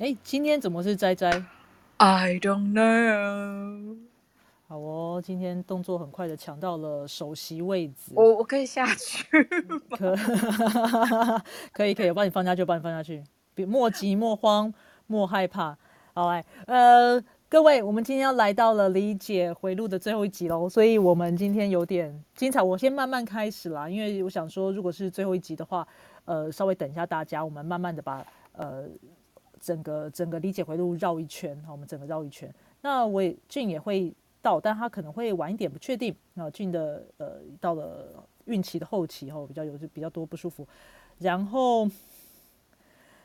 哎，今天怎么是斋斋？I don't know。好哦，今天动作很快的抢到了首席位置。我我可以下去可 可以可以，我帮你放下去，帮你放下去。别莫急莫慌莫害怕。好来，呃，各位，我们今天要来到了理解回路的最后一集喽，所以我们今天有点精彩。我先慢慢开始啦，因为我想说，如果是最后一集的话，呃，稍微等一下大家，我们慢慢的把呃。整个整个理解回路绕一圈，好，我们整个绕一圈。那我也俊也会到，但他可能会晚一点，不确定。那俊的呃到了孕期的后期后，比较有就比较多不舒服。然后，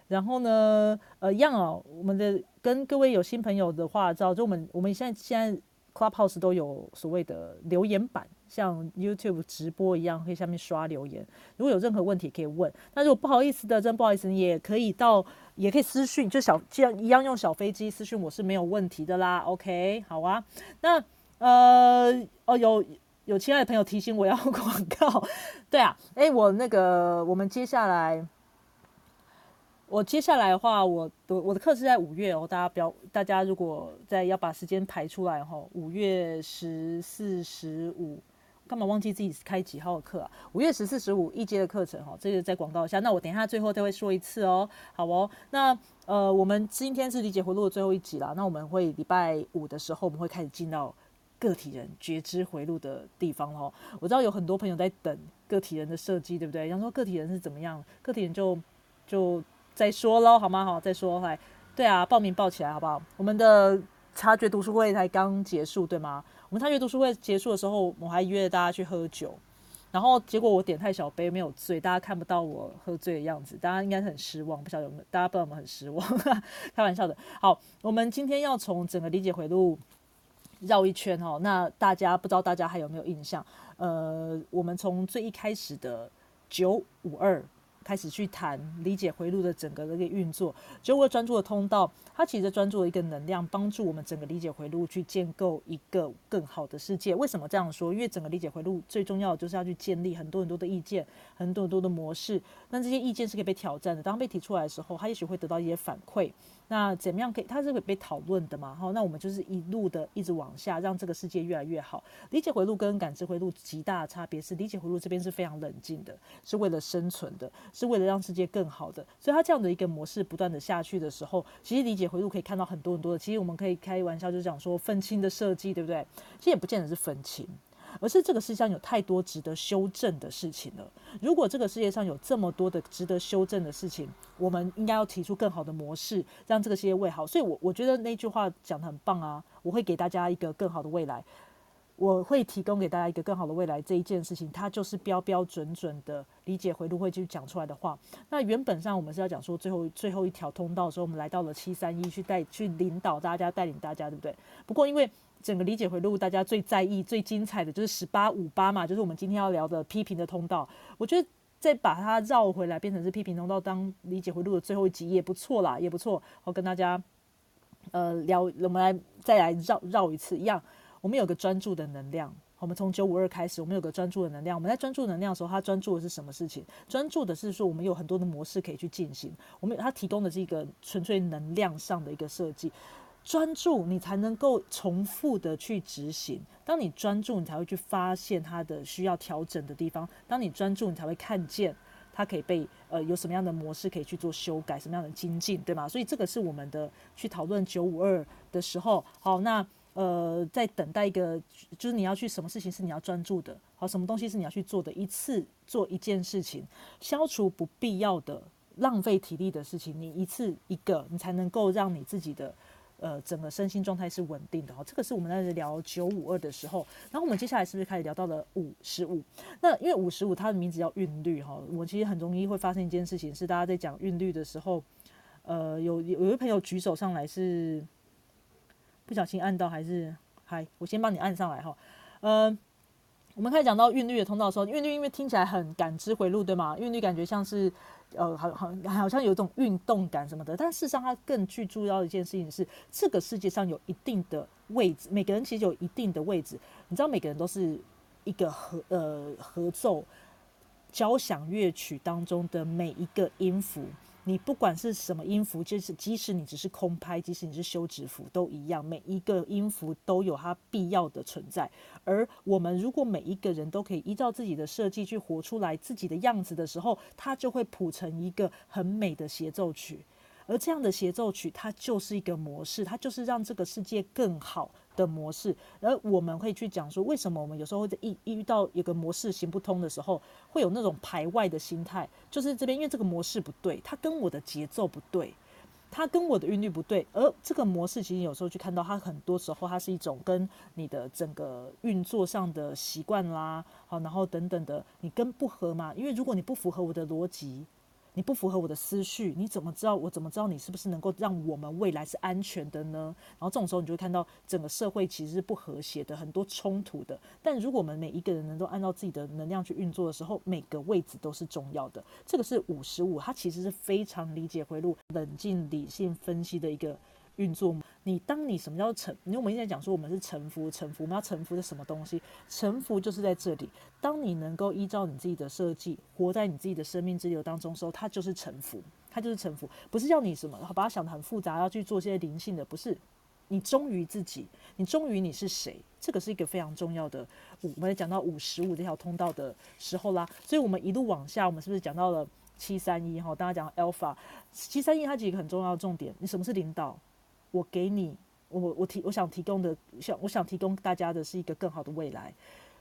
然后呢，呃，一样哦，我们的跟各位有新朋友的话，知道就我们我们现在现在 Clubhouse 都有所谓的留言板。像 YouTube 直播一样，可以下面刷留言。如果有任何问题可以问，那如果不好意思的，真不好意思，你也可以到，也可以私讯，就小这样一样用小飞机私讯我是没有问题的啦。OK，好啊。那呃哦，有有亲爱的朋友提醒我要 广告，对啊，哎，我那个我们接下来，我接下来的话，我我我的课是在五月哦，大家不要，大家如果在要把时间排出来哈，五月十四、十五。干嘛忘记自己开几号的课啊？五月十四、十五一阶的课程哈，这个再广告一下。那我等一下最后再会说一次哦，好哦。那呃，我们今天是理解回路的最后一集啦。那我们会礼拜五的时候，我们会开始进到个体人觉知回路的地方哦。我知道有很多朋友在等个体人的设计，对不对？想说个体人是怎么样？个体人就就再说喽，好吗？好，再说来。对啊，报名报起来好不好？我们的察觉读书会才刚结束，对吗？我们探月读书会结束的时候，我还约了大家去喝酒，然后结果我点太小杯，没有醉，大家看不到我喝醉的样子，大家应该很失望，不晓得有没有？大家不知道有没有很失望？开玩笑的。好，我们今天要从整个理解回路绕一圈哦，那大家不知道大家还有没有印象？呃，我们从最一开始的九五二。开始去谈理解回路的整个的一个运作，九五专注的通道，它其实专注的一个能量，帮助我们整个理解回路去建构一个更好的世界。为什么这样说？因为整个理解回路最重要的就是要去建立很多很多的意见，很多很多的模式。那这些意见是可以被挑战的，当被提出来的时候，它也许会得到一些反馈。那怎么样可以？它是会被讨论的嘛？哈，那我们就是一路的一直往下，让这个世界越来越好。理解回路跟感知回路极大的差别是，理解回路这边是非常冷静的，是为了生存的，是为了让世界更好的。所以它这样的一个模式不断的下去的时候，其实理解回路可以看到很多很多的。其实我们可以开玩笑，就讲说分清的设计，对不对？其实也不见得是分清。而是这个世界上有太多值得修正的事情了。如果这个世界上有这么多的值得修正的事情，我们应该要提出更好的模式，让这个世界为好。所以，我我觉得那句话讲的很棒啊！我会给大家一个更好的未来，我会提供给大家一个更好的未来。这一件事情，它就是标标准准的理解回路会去讲出来的话。那原本上我们是要讲说最后最后一条通道的时候，我们来到了七三一去带去领导大家，带领大家，对不对？不过因为整个理解回路，大家最在意、最精彩的就是十八五八嘛，就是我们今天要聊的批评的通道。我觉得再把它绕回来，变成是批评通道，当理解回路的最后一集也不错啦，也不错。我跟大家呃聊，我们来再来绕绕一次，一样。我们有个专注的能量，我们从九五二开始，我们有个专注的能量。我们在专注能量的时候，它专注的是什么事情？专注的是说，我们有很多的模式可以去进行。我们它提供的是一个纯粹能量上的一个设计。专注，你才能够重复的去执行。当你专注，你才会去发现它的需要调整的地方。当你专注，你才会看见它可以被呃有什么样的模式可以去做修改，什么样的精进，对吗？所以这个是我们的去讨论九五二的时候。好，那呃在等待一个，就是你要去什么事情是你要专注的，好，什么东西是你要去做的，一次做一件事情，消除不必要的浪费体力的事情，你一次一个，你才能够让你自己的。呃，整个身心状态是稳定的哈，这个是我们在聊九五二的时候，然后我们接下来是不是开始聊到了五十五？那因为五十五它的名字叫韵律哈，我其实很容易会发生一件事情，是大家在讲韵律的时候，呃，有有一位朋友举手上来是不小心按到还是嗨，我先帮你按上来哈，呃。我们开始讲到韵律的通道的时候，韵律因为听起来很感知回路，对吗？韵律感觉像是，呃，好好好像有一种运动感什么的。但事实上，它更具重要的一件事情是，这个世界上有一定的位置，每个人其实有一定的位置。你知道，每个人都是一个合呃合奏交响乐曲当中的每一个音符，你不管是什么音符，就是即使你只是空拍，即使你是休止符，都一样，每一个音符都有它必要的存在。而我们如果每一个人都可以依照自己的设计去活出来自己的样子的时候，它就会谱成一个很美的协奏曲。而这样的协奏曲，它就是一个模式，它就是让这个世界更好的模式。而我们会去讲说，为什么我们有时候会一遇到一个模式行不通的时候，会有那种排外的心态，就是这边因为这个模式不对，它跟我的节奏不对，它跟我的韵律不对。而这个模式其实有时候去看到它，很多时候它是一种跟你的整个运作上的习惯啦，好，然后等等的，你跟不合嘛？因为如果你不符合我的逻辑。你不符合我的思绪，你怎么知道？我怎么知道你是不是能够让我们未来是安全的呢？然后这种时候，你就会看到整个社会其实是不和谐的，很多冲突的。但如果我们每一个人能够按照自己的能量去运作的时候，每个位置都是重要的。这个是五十五，它其实是非常理解回路、冷静、理性分析的一个。运作，你当你什么叫臣？因为我们现在讲说我们是臣服，臣服，我们要臣服的什么东西？臣服就是在这里。当你能够依照你自己的设计，活在你自己的生命之流当中的时候，它就是臣服，它就是臣服，不是要你什么，把它想得很复杂，要去做些灵性的，不是。你忠于自己，你忠于你是谁，这个是一个非常重要的。我们在讲到五十五这条通道的时候啦，所以我们一路往下，我们是不是讲到了七三一？哈，大家讲 Alpha 七三一，它几个很重要的重点，你什么是领导？我给你，我我提，我想提供的，想我想提供大家的是一个更好的未来。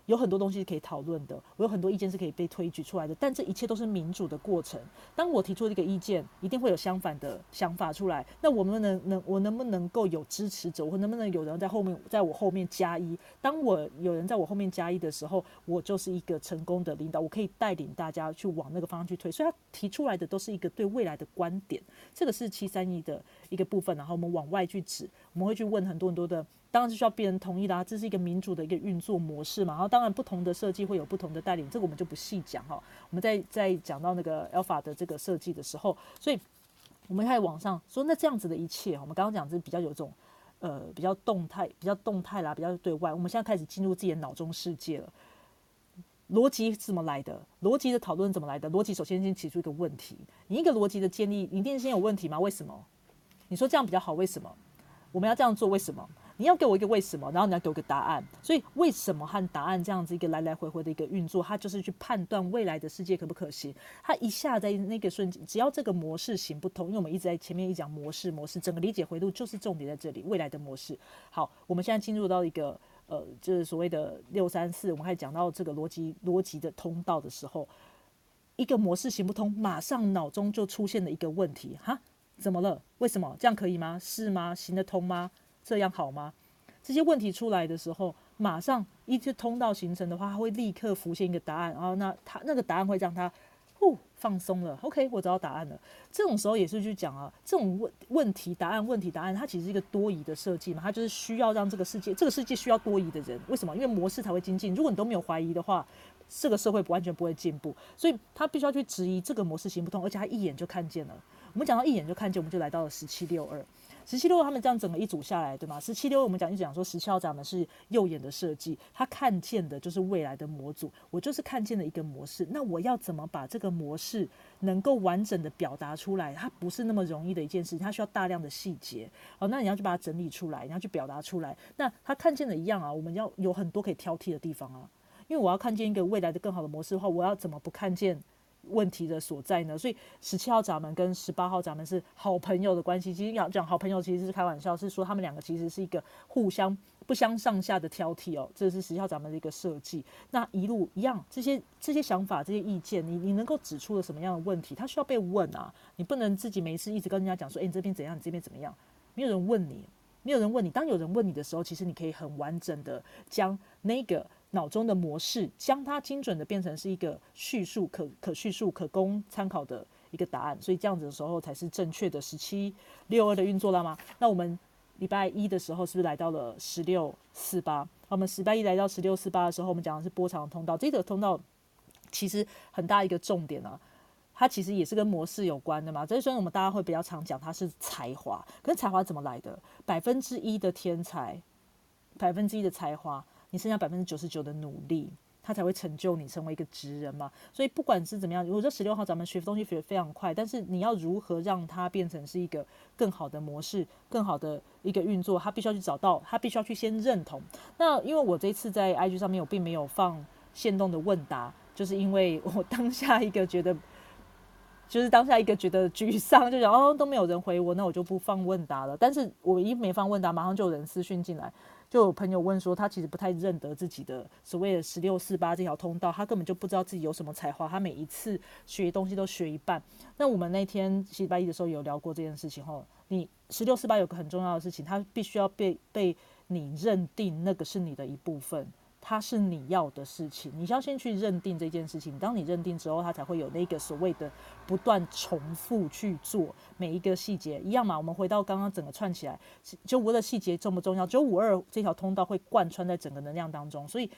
有很多东西可以讨论的，我有很多意见是可以被推举出来的，但这一切都是民主的过程。当我提出这个意见，一定会有相反的想法出来。那我们能能我能不能够有支持者，我能不能有人在后面在我后面加一？当我有人在我后面加一的时候，我就是一个成功的领导，我可以带领大家去往那个方向去推。所以他提出来的都是一个对未来的观点，这个是七三一的一个部分。然后我们往外去指，我们会去问很多很多的。当然是需要别人同意的，这是一个民主的一个运作模式嘛。然后当然不同的设计会有不同的带领，这个我们就不细讲哈。我们在在讲到那个 Alpha 的这个设计的时候，所以我们开始往上说，那这样子的一切，我们刚刚讲是比较有种呃比较动态、比较动态啦，比较对外。我们现在开始进入自己的脑中世界了。逻辑是怎么来的？逻辑的讨论怎么来的？逻辑首先先提出一个问题，你一个逻辑的建立一定先有问题吗？为什么？你说这样比较好？为什么？我们要这样做？为什么？你要给我一个为什么，然后你要给我个答案。所以为什么和答案这样子一个来来回回的一个运作，它就是去判断未来的世界可不可行。它一下在那个瞬间，只要这个模式行不通，因为我们一直在前面一讲模式模式，整个理解回路就是重点在这里。未来的模式，好，我们现在进入到一个呃，就是所谓的六三四，我们还讲到这个逻辑逻辑的通道的时候，一个模式行不通，马上脑中就出现了一个问题，哈，怎么了？为什么这样可以吗？是吗？行得通吗？这样好吗？这些问题出来的时候，马上一些通道形成的话，它会立刻浮现一个答案，然后那他那个答案会让他呼放松了。OK，我找到答案了。这种时候也是去讲啊，这种问问题答案问题答案，它其实是一个多疑的设计嘛，它就是需要让这个世界这个世界需要多疑的人。为什么？因为模式才会精进。如果你都没有怀疑的话，这个社会不完全不会进步。所以他必须要去质疑这个模式行不通，而且他一眼就看见了。我们讲到一眼就看见，我们就来到了十七六二。十七六他们这样整个一组下来，对吗？十七六我们讲一讲说十七号闸门是右眼的设计，他看见的就是未来的模组，我就是看见了一个模式。那我要怎么把这个模式能够完整的表达出来？它不是那么容易的一件事情，它需要大量的细节。好，那你要去把它整理出来，你要去表达出来。那他看见的一样啊，我们要有很多可以挑剔的地方啊，因为我要看见一个未来的更好的模式的话，我要怎么不看见？问题的所在呢？所以十七号闸门跟十八号闸门是好朋友的关系。其实要讲好朋友，其实是开玩笑，是说他们两个其实是一个互相不相上下的挑剔哦。这是十七号闸门的一个设计。那一路一样，这些这些想法、这些意见，你你能够指出了什么样的问题？他需要被问啊！你不能自己没事一直跟人家讲说：“哎，你这边怎样？你这边怎么样？”没有人问你，没有人问你。当有人问你的时候，其实你可以很完整的将那个。脑中的模式，将它精准的变成是一个叙述可可叙述、可供参考的一个答案，所以这样子的时候才是正确的十七六二的运作了吗？那我们礼拜一的时候是不是来到了十六四八？我们礼拜一来到十六四八的时候，我们讲的是波长通道，这个通道其实很大一个重点啊，它其实也是跟模式有关的嘛。所以说我们大家会比较常讲它是才华，可是才华怎么来的？百分之一的天才，百分之一的才华。你剩下百分之九十九的努力，它才会成就你成为一个职人嘛。所以不管是怎么样，我觉得十六号咱们学东西学得非常快，但是你要如何让它变成是一个更好的模式、更好的一个运作，他必须要去找到，他必须要去先认同。那因为我这一次在 IG 上面，我并没有放限动的问答，就是因为我当下一个觉得。就是当下一个觉得沮丧，就想哦都没有人回我，那我就不放问答了。但是我一没放问答，马上就有人私讯进来，就有朋友问说他其实不太认得自己的所谓的十六四八这条通道，他根本就不知道自己有什么才华，他每一次学东西都学一半。那我们那天礼拜一的时候有聊过这件事情吼，你十六四八有个很重要的事情，他必须要被被你认定那个是你的一部分。它是你要的事情，你要先去认定这件事情。当你认定之后，它才会有那个所谓的不断重复去做每一个细节一样嘛。我们回到刚刚整个串起来，九五的细节重不重要？九五二这条通道会贯穿在整个能量当中，所以。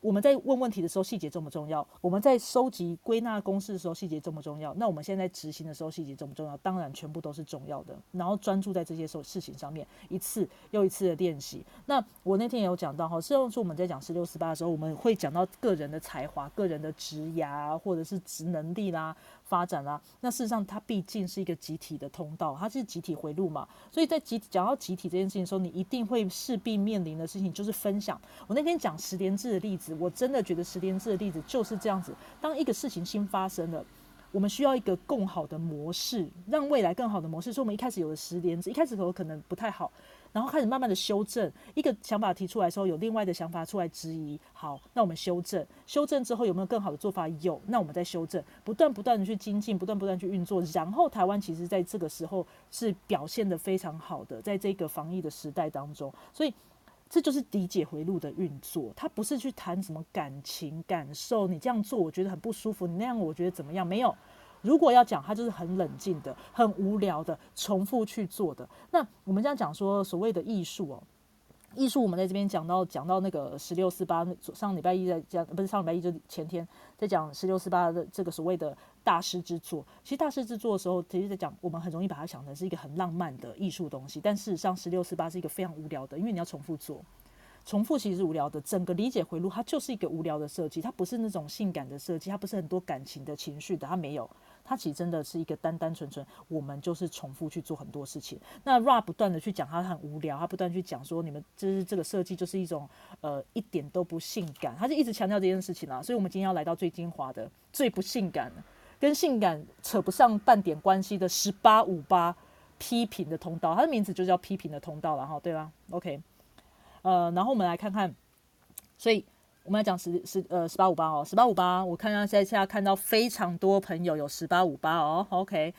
我们在问问题的时候，细节重不重要？我们在收集归纳公式的时候，细节重不重要？那我们现在执行的时候，细节重不重要？当然，全部都是重要的。然后专注在这些事事情上面，一次又一次的练习。那我那天也有讲到哈，实际上说我们在讲十六十八的时候，我们会讲到个人的才华、个人的职涯或者是职能力啦。发展啦，那事实上它毕竟是一个集体的通道，它是集体回路嘛，所以在集讲到集体这件事情的时候，你一定会势必面临的事情就是分享。我那天讲十连制的例子，我真的觉得十连制的例子就是这样子，当一个事情新发生了。我们需要一个更好的模式，让未来更好的模式。所以，我们一开始有了十连制，一开始可能可能不太好，然后开始慢慢的修正。一个想法提出来的时候，有另外的想法出来质疑，好，那我们修正。修正之后有没有更好的做法？有，那我们再修正，不断不断的去精进，不断不断去运作。然后，台湾其实在这个时候是表现的非常好的，在这个防疫的时代当中，所以。这就是理解回路的运作，它不是去谈什么感情感受，你这样做我觉得很不舒服，你那样我觉得怎么样？没有，如果要讲，他就是很冷静的、很无聊的、重复去做的。那我们这样讲说，所谓的艺术哦。艺术，我们在这边讲到讲到那个十六四八，上礼拜一在讲，不是上礼拜一就前天在讲十六四八的这个所谓的大师之作。其实大师之作的时候，其实在讲我们很容易把它想成是一个很浪漫的艺术东西，但事实上十六四八是一个非常无聊的，因为你要重复做。重复其实是无聊的，整个理解回路它就是一个无聊的设计，它不是那种性感的设计，它不是很多感情的情绪的，它没有，它其实真的是一个单单纯纯，我们就是重复去做很多事情。那 Ra 不断的去讲，他很无聊，他不断去讲说，你们就是这个设计就是一种呃一点都不性感，他就一直强调这件事情啊。所以我们今天要来到最精华的、最不性感、跟性感扯不上半点关系的十八五八批评的通道，它的名字就叫批评的通道了哈，对吧？OK。呃，然后我们来看看，所以我们来讲十十呃十八五八哦，十八五八，我看到现在现在看到非常多朋友有十八五八哦，OK，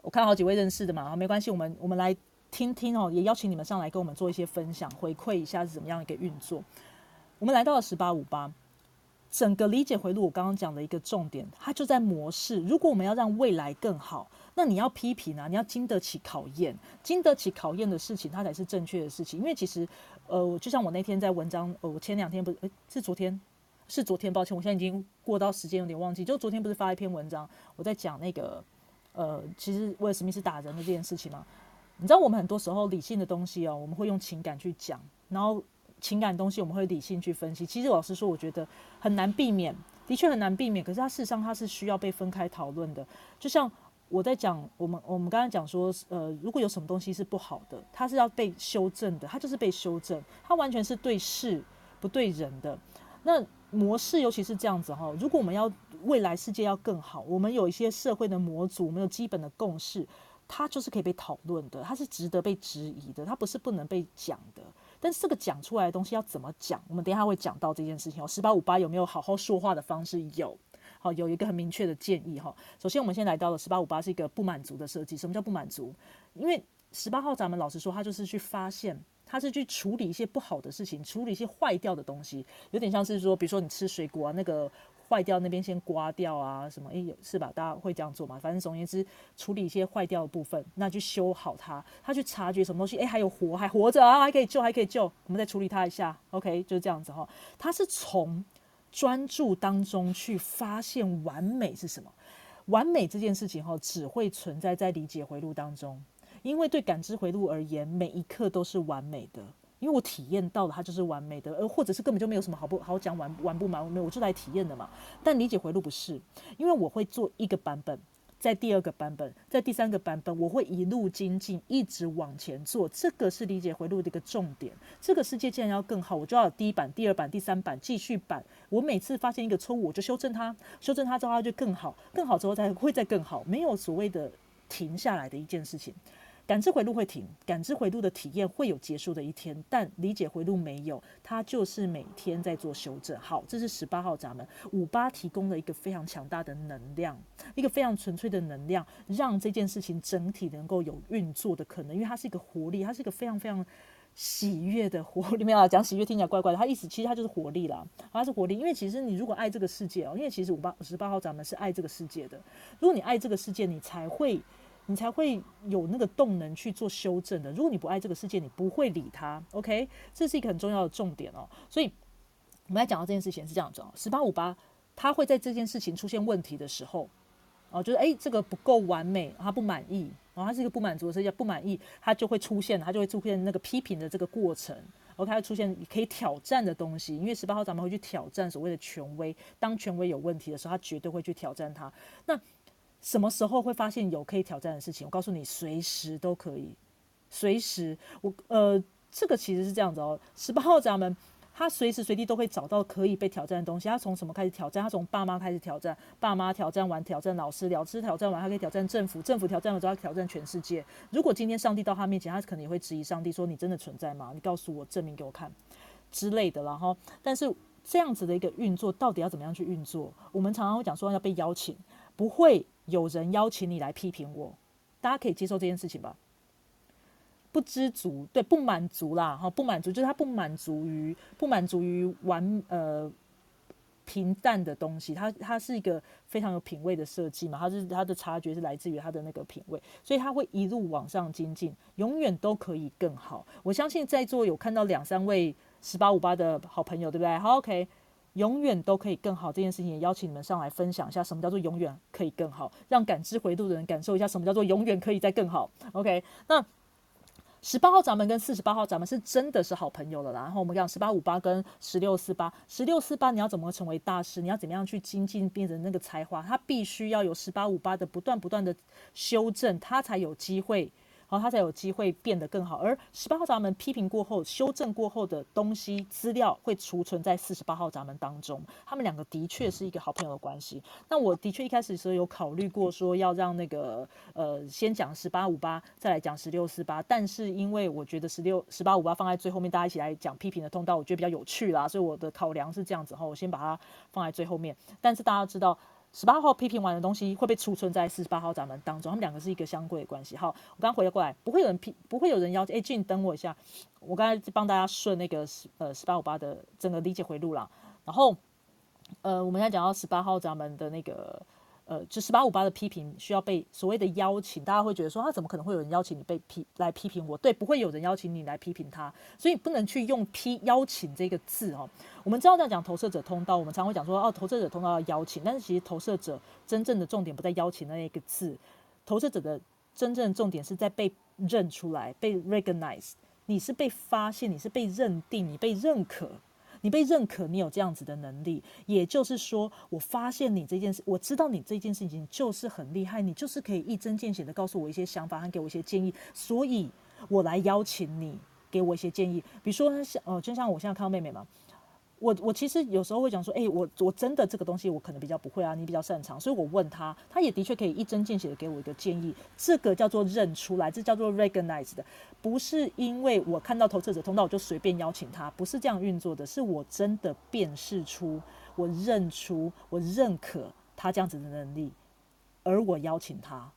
我看好几位认识的嘛，好没关系，我们我们来听听哦，也邀请你们上来跟我们做一些分享，回馈一下是怎么样一个运作。我们来到了十八五八。整个理解回路，我刚刚讲的一个重点，它就在模式。如果我们要让未来更好，那你要批评啊，你要经得起考验，经得起考验的事情，它才是正确的事情。因为其实，呃，就像我那天在文章，呃，我前两天不是，诶，是昨天，是昨天，抱歉，我现在已经过到时间有点忘记。就昨天不是发一篇文章，我在讲那个，呃，其实威尔史密斯打人的这件事情吗？你知道，我们很多时候理性的东西哦，我们会用情感去讲，然后。情感东西我们会理性去分析，其实老实说，我觉得很难避免，的确很难避免。可是它事实上它是需要被分开讨论的。就像我在讲，我们我们刚才讲说，呃，如果有什么东西是不好的，它是要被修正的，它就是被修正，它完全是对事不对人的。那模式尤其是这样子哈，如果我们要未来世界要更好，我们有一些社会的模组，我们有基本的共识，它就是可以被讨论的，它是值得被质疑的，它不是不能被讲的。但是这个讲出来的东西要怎么讲？我们等一下会讲到这件事情哦。十八五八有没有好好说话的方式？有，好有一个很明确的建议哈。首先，我们先来到了十八五八是一个不满足的设计。什么叫不满足？因为十八号咱们老实说，他就是去发现，他是去处理一些不好的事情，处理一些坏掉的东西，有点像是说，比如说你吃水果啊，那个。坏掉那边先刮掉啊，什么诶有是吧？大家会这样做嘛？反正总而言之，处理一些坏掉的部分，那去修好它。他去察觉什么东西，诶，还有活，还活着啊，还可以救，还可以救，我们再处理它一下。OK，就是这样子哈。他是从专注当中去发现完美是什么？完美这件事情哈，只会存在在理解回路当中，因为对感知回路而言，每一刻都是完美的。因为我体验到了它就是完美的，而或者是根本就没有什么好不好讲完完不完美，我就来体验的嘛。但理解回路不是，因为我会做一个版本。在第二个版本，在第三个版本，我会一路精进，一直往前做。这个是理解回路的一个重点。这个世界既然要更好，我就要有第一版、第二版、第三版、继续版。我每次发现一个错误，我就修正它，修正它之后它就更好，更好之后才会再更好。没有所谓的停下来的一件事情。感知回路会停，感知回路的体验会有结束的一天，但理解回路没有，它就是每天在做修正。好，这是十八号闸门，五八提供了一个非常强大的能量，一个非常纯粹的能量，让这件事情整体能够有运作的可能，因为它是一个活力，它是一个非常非常喜悦的活力。没有讲喜悦听起来怪怪的，它意思其实它就是活力啦，它是活力。因为其实你如果爱这个世界哦，因为其实五八十八号闸门是爱这个世界的，如果你爱这个世界，你才会。你才会有那个动能去做修正的。如果你不爱这个世界，你不会理他。OK，这是一个很重要的重点哦。所以我们来讲到这件事情是这样子哦。十八五八，他会在这件事情出现问题的时候，哦，就是诶，这个不够完美，他不满意，然后他是一个不满足的世界，不满意，他就会出现，他就会出现那个批评的这个过程。OK，会出现可以挑战的东西，因为十八号咱们会去挑战所谓的权威。当权威有问题的时候，他绝对会去挑战他。那什么时候会发现有可以挑战的事情？我告诉你，随时都可以，随时。我呃，这个其实是这样子哦。十八号闸门，他随时随地都会找到可以被挑战的东西。他从什么开始挑战？他从爸妈开始挑战，爸妈挑战完，挑战老师，老师挑战完，他可以挑战政府，政府挑战了之后，他挑战全世界。如果今天上帝到他面前，他可能也会质疑上帝，说：“你真的存在吗？你告诉我，证明给我看之类的。”然后，但是这样子的一个运作，到底要怎么样去运作？我们常常会讲说要被邀请，不会。有人邀请你来批评我，大家可以接受这件事情吧？不知足，对，不满足啦，哈，不满足就是他不满足于不满足于完呃平淡的东西，他他是一个非常有品味的设计嘛，他是他的察觉是来自于他的那个品味，所以他会一路往上精进，永远都可以更好。我相信在座有看到两三位十八五八的好朋友，对不对？好，OK。永远都可以更好这件事情，也邀请你们上来分享一下什么叫做永远可以更好，让感知回路的人感受一下什么叫做永远可以再更好。OK，那十八号闸门跟四十八号闸门是真的是好朋友了啦。然后我们讲十八五八跟十六四八，十六四八你要怎么成为大师？你要怎么样去精进变成那个才华？他必须要有十八五八的不断不断的修正，他才有机会。然后他才有机会变得更好。而十八号闸门批评过后、修正过后的东西资料会储存在四十八号闸门当中。他们两个的确是一个好朋友的关系。那我的确一开始时候有考虑过说要让那个呃先讲十八五八，再来讲十六四八。但是因为我觉得十六十八五八放在最后面，大家一起来讲批评的通道，我觉得比较有趣啦。所以我的考量是这样子哈，我先把它放在最后面。但是大家知道。十八号批评完的东西会被储存在四十八号闸门当中，他们两个是一个相对的关系。好，我刚回了过来，不会有人批，不会有人邀请。哎，静，等我一下，我刚才帮大家顺那个十呃十八五八的整个理解回路啦。然后，呃，我们现在讲到十八号闸门的那个。呃，就十八五八的批评需要被所谓的邀请，大家会觉得说，他怎么可能会有人邀请你被批来批评我？对，不会有人邀请你来批评他，所以不能去用批邀请这个字哦。我们知道在讲投射者通道，我们常会讲说，哦，投射者通道要邀请，但是其实投射者真正的重点不在邀请那一个字，投射者的真正的重点是在被认出来，被 recognize，你是被发现，你是被认定，你被认可。你被认可，你有这样子的能力，也就是说，我发现你这件事，我知道你这件事情就是很厉害，你就是可以一针见血的告诉我一些想法，和给我一些建议，所以我来邀请你给我一些建议。比如说，像呃，就像我现在看到妹妹嘛。我我其实有时候会讲说，哎，我我真的这个东西我可能比较不会啊，你比较擅长，所以我问他，他也的确可以一针见血的给我一个建议，这个叫做认出来，这叫做 recognize 的，不是因为我看到投射者通道我就随便邀请他，不是这样运作的，是我真的辨识出，我认出，我认可他这样子的能力，而我邀请他，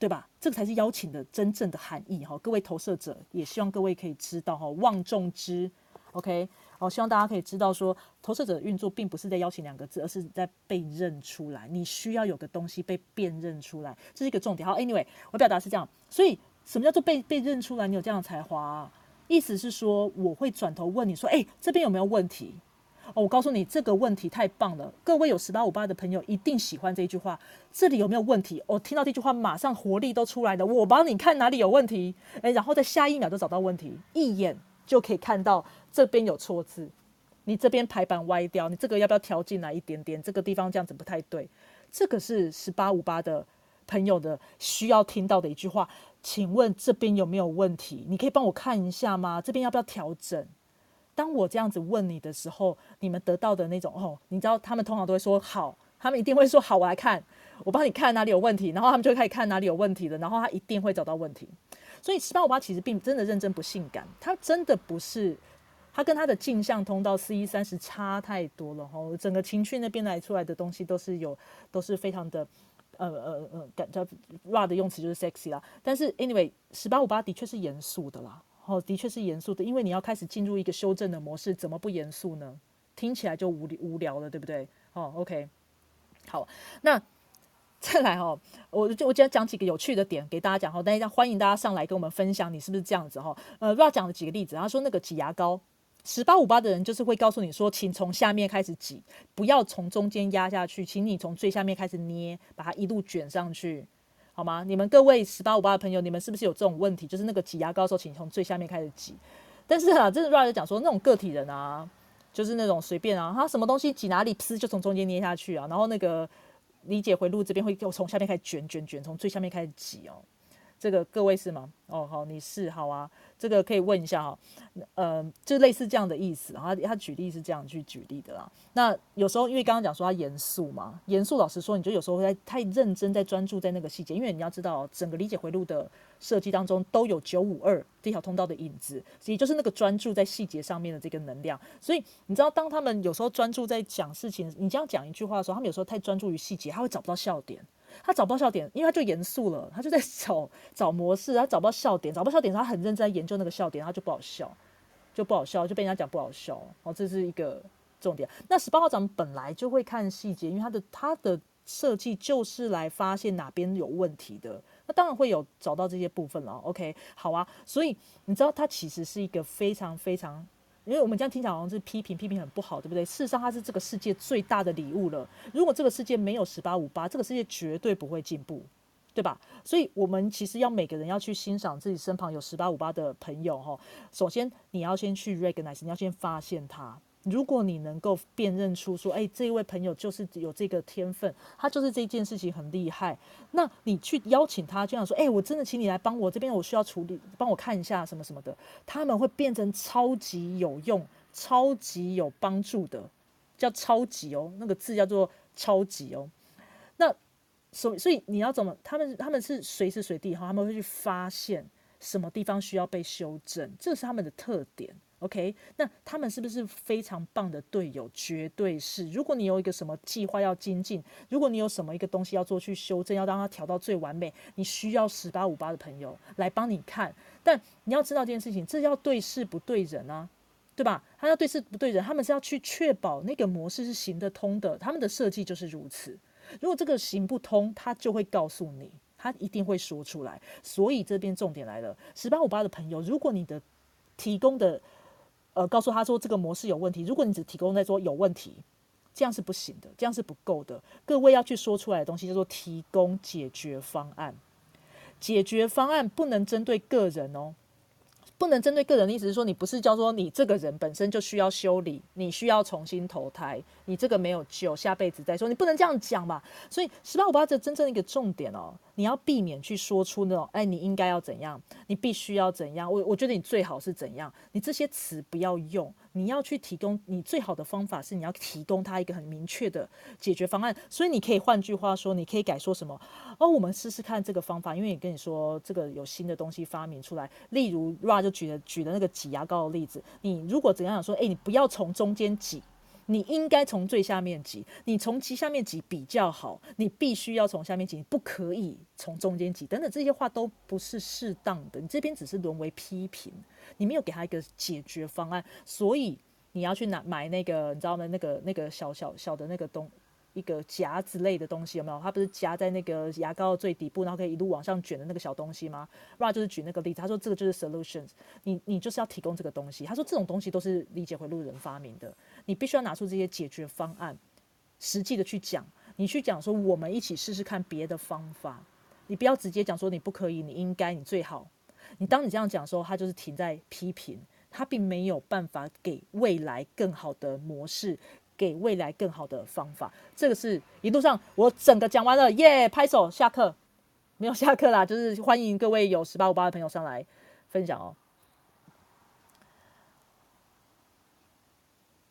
对吧？这个才是邀请的真正的含义哈，各位投射者也希望各位可以知道哈，望众之，OK。我希望大家可以知道，说投射者的运作并不是在邀请两个字，而是在被认出来。你需要有个东西被辨认出来，这是一个重点。好，Anyway，我表达是这样。所以，什么叫做被被认出来？你有这样的才华，意思是说，我会转头问你说：“哎，这边有没有问题？”哦，我告诉你，这个问题太棒了。各位有十八五八的朋友一定喜欢这一句话。这里有没有问题？我听到这句话，马上活力都出来了。我帮你看哪里有问题，诶，然后在下一秒就找到问题，一眼。就可以看到这边有错字，你这边排版歪掉，你这个要不要调进来一点点？这个地方这样子不太对。这个是十八五八的朋友的需要听到的一句话。请问这边有没有问题？你可以帮我看一下吗？这边要不要调整？当我这样子问你的时候，你们得到的那种哦，你知道他们通常都会说好，他们一定会说好，我来看，我帮你看哪里有问题，然后他们就会开始看哪里有问题的，然后他一定会找到问题。所以十八五八其实并真的认真不性感，他真的不是，他跟他的镜像通道四一三十差太多了哈，整个情绪那边来出来的东西都是有，都是非常的。呃呃呃，感觉 ra 的用词就是 sexy 啦。但是 anyway，十八五八的确是严肃的啦，哦，的确是严肃的，因为你要开始进入一个修正的模式，怎么不严肃呢？听起来就无无聊了，对不对？哦，OK，好，那再来哦，我就我今天讲几个有趣的点给大家讲哈，大家欢迎大家上来跟我们分享，你是不是这样子哈？呃，ra 讲了几个例子，他说那个挤牙膏。十八五八的人就是会告诉你说，请从下面开始挤，不要从中间压下去，请你从最下面开始捏，把它一路卷上去，好吗？你们各位十八五八的朋友，你们是不是有这种问题？就是那个挤牙膏的时候，请从最下面开始挤。但是啊，这是 Ray 讲说，那种个体人啊，就是那种随便啊，他什么东西挤哪里，噗就从中间捏下去啊。然后那个理解回路这边会我从下面开始卷卷卷，从最下面开始挤哦。这个各位是吗？哦，好，你是好啊。这个可以问一下哈，呃，就类似这样的意思。然后他举例是这样去举例的啦。那有时候因为刚刚讲说他严肃嘛，严肃，老实说，你就有时候会在太认真，在专注在那个细节。因为你要知道，整个理解回路的设计当中都有九五二这条通道的影子，也就是那个专注在细节上面的这个能量。所以你知道，当他们有时候专注在讲事情，你这样讲一句话的时候，他们有时候太专注于细节，他会找不到笑点。他找不到笑点，因为他就严肃了，他就在找找模式，他找不到笑点，找不到笑点，他很认真在研究那个笑点，他就不好笑，就不好笑，就被人家讲不好笑，哦，这是一个重点。那十八号长本来就会看细节，因为他的他的设计就是来发现哪边有问题的，那当然会有找到这些部分了。OK，好啊，所以你知道他其实是一个非常非常。因为我们这样听起来好像是批评，批评很不好，对不对？事实上，它是这个世界最大的礼物了。如果这个世界没有十八五八，这个世界绝对不会进步，对吧？所以，我们其实要每个人要去欣赏自己身旁有十八五八的朋友哈。首先，你要先去 recognize，你要先发现他。如果你能够辨认出说，哎，这位朋友就是有这个天分，他就是这件事情很厉害，那你去邀请他，这样说，哎，我真的请你来帮我这边，我需要处理，帮我看一下什么什么的，他们会变成超级有用、超级有帮助的，叫超级哦，那个字叫做超级哦。那所所以你要怎么？他们他们是随时随地哈，他们会去发现什么地方需要被修正，这是他们的特点。OK，那他们是不是非常棒的队友？绝对是。如果你有一个什么计划要精进，如果你有什么一个东西要做去修正，要让它调到最完美，你需要十八五八的朋友来帮你看。但你要知道这件事情，这要对事不对人啊，对吧？他要对事不对人，他们是要去确保那个模式是行得通的。他们的设计就是如此。如果这个行不通，他就会告诉你，他一定会说出来。所以这边重点来了，十八五八的朋友，如果你的提供的呃，告诉他说这个模式有问题。如果你只提供在说有问题，这样是不行的，这样是不够的。各位要去说出来的东西叫做提供解决方案。解决方案不能针对个人哦。不能针对个人的意思是说，你不是叫做你这个人本身就需要修理，你需要重新投胎，你这个没有救，下辈子再说，你不能这样讲嘛。所以十八五八这真正一个重点哦，你要避免去说出那种，哎，你应该要怎样，你必须要怎样，我我觉得你最好是怎样，你这些词不要用。你要去提供你最好的方法是你要提供他一个很明确的解决方案，所以你可以换句话说，你可以改说什么？哦，我们试试看这个方法，因为你跟你说这个有新的东西发明出来，例如 Ra 就举了举了那个挤牙膏的例子，你如果怎样说，哎，你不要从中间挤。你应该从最下面挤，你从其下面挤比较好。你必须要从下面挤，不可以从中间挤。等等，这些话都不是适当的。你这边只是沦为批评，你没有给他一个解决方案，所以你要去拿买那个，你知道吗？那个那个小小小的那个东。一个夹子类的东西有没有？它不是夹在那个牙膏的最底部，然后可以一路往上卷的那个小东西吗？Ra 就是举那个例子，他说这个就是 solutions，你你就是要提供这个东西。他说这种东西都是理解回路人发明的，你必须要拿出这些解决方案，实际的去讲。你去讲说我们一起试试看别的方法，你不要直接讲说你不可以，你应该，你最好。你当你这样讲的时候，他就是停在批评。他并没有办法给未来更好的模式，给未来更好的方法。这个是一路上我整个讲完了，耶，拍手下课，没有下课啦，就是欢迎各位有十八五八的朋友上来分享哦。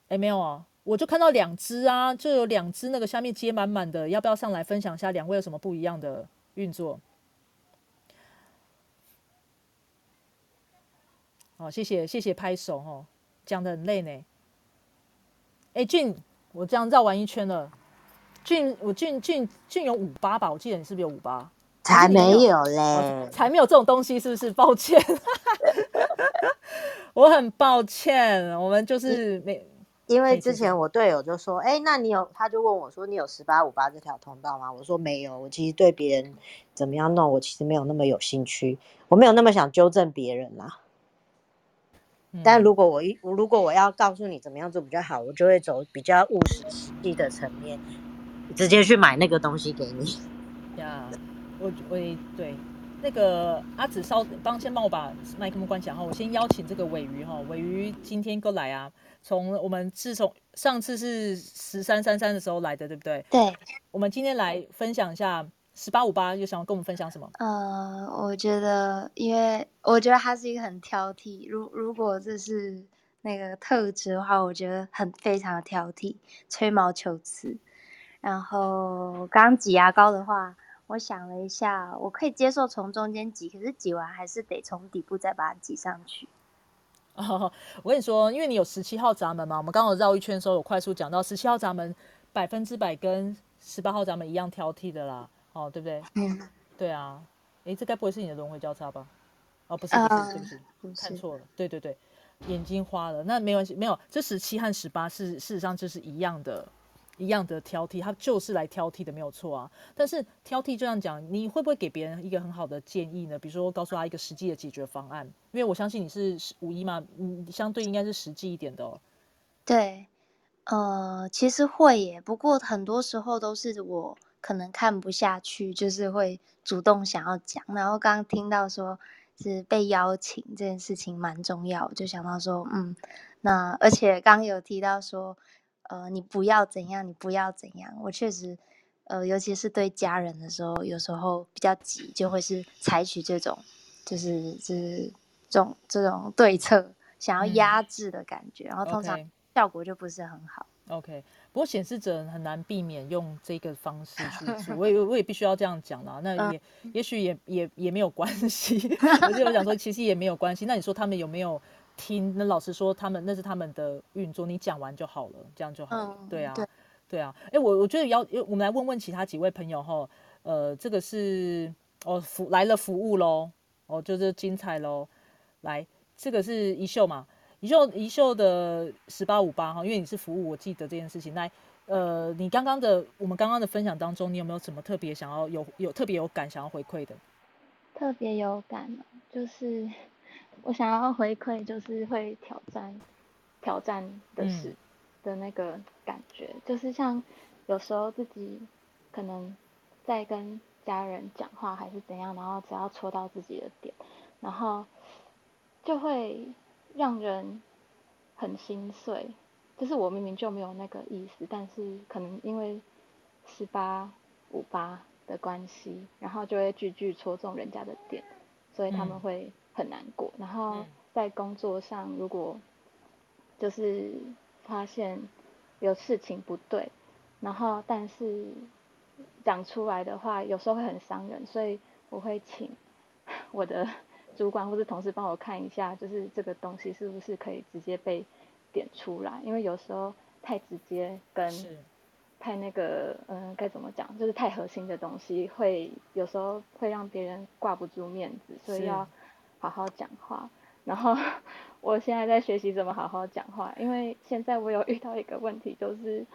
哎，没有啊，我就看到两只啊，就有两只那个下面接满满的，要不要上来分享一下两位有什么不一样的运作？好，谢谢谢谢拍手哦，讲的很累呢。哎，俊，我这样绕完一圈了，俊，我俊俊俊有五八吧？我记得你是不是有五八？才没有哦嘞，才没有这种东西，是不是？抱歉，我很抱歉，我们就是没因为之前我队友就说，哎，那你有？他就问我说，你有十八五八这条通道吗？我说没有，我其实对别人怎么样弄，我其实没有那么有兴趣，我没有那么想纠正别人啦。但嗯如果我一如果我要告诉你怎么样做比较好，我就会走比较务实实际的层面，直接去买那个东西给你。呀，我我也对那个阿紫稍帮先帮我把麦克风关起来哈，我先邀请这个尾鱼哈，尾鱼今天过来啊，从我们自从上次是十三三三的时候来的，对不对？对，我们今天来分享一下十八五八，又想要跟我们分享什么？呃，我觉得，因为我觉得他是一个很挑剔，如如果这是那个特质的话，我觉得很非常的挑剔，吹毛求疵。然后刚刚挤牙膏的话，我想了一下，我可以接受从中间挤，可是挤完还是得从底部再把它挤上去。哦，我跟你说，因为你有十七号闸门嘛，我们刚刚绕一圈的时候有快速讲到十七号闸门百分之百跟十八号闸门一样挑剔的啦，哦，对不对？嗯，对啊，诶，这该不会是你的轮回交叉吧？哦，不是，不是，对不是，看错了，对对对，眼睛花了，那没关系，没有，这十七和十八是事实上就是一样的，一样的挑剔，他就是来挑剔的，没有错啊。但是挑剔这样讲，你会不会给别人一个很好的建议呢？比如说告诉他一个实际的解决方案，因为我相信你是五一嘛，嗯，相对应该是实际一点的哦。对，呃，其实会耶，不过很多时候都是我可能看不下去，就是会主动想要讲。然后刚刚听到说是被邀请这件事情蛮重要，我就想到说，嗯，那而且刚刚有提到说，呃，你不要怎样，你不要怎样。我确实，呃，尤其是对家人的时候，有时候比较急，就会是采取这种，就是就是这种这种对策，想要嗯压制的感觉，然后通常效果就不是很好。OK，不过显示者很难避免用这个方式去 做，我也我也必须要这样讲啦。那也、也许也也也没有关系，我就有讲说，其实也没有关系。那你说他们有没有听？那老实说，他们那是他们的运作，你讲完就好了，这样就好了。嗯对啊，对对啊。哎，我我觉得要，我们来问问其他几位朋友哈，呃，这个是哦服来了服务喽，哦就是精彩喽。来，这个是一秀嘛？一秀一秀的十八五八哈，因为你是服务，我记得这件事情。那，呃，你刚刚的我们刚刚的分享当中，你有没有什么特别想要有有特别有感想要回馈的？特别有感哦，就是 我想要回馈，就是会挑战挑战的事、嗯的那个感觉，就是像有时候自己可能在跟家人讲话还是怎样，然后只要戳到自己的点，然后就会让人很心碎。就是我明明就没有那个意思，但是可能因为十八五八的关系，然后就会句句戳中人家的点，所以他们嗯会很难过。然后嗯在工作上，如果就是发现有事情不对，然后但是讲出来的话，有时候会很伤人，所以我会请 我的主管或是同事帮我看一下，就是这个东西是不是可以直接被点出来，因为有时候太直接跟，太那个，嗯，该怎么讲，就是太核心的东西，会有时候会让别人挂不住面子，所以要好好讲话。然后 我现在在学习怎么好好讲话，因为现在我有遇到一个问题，就是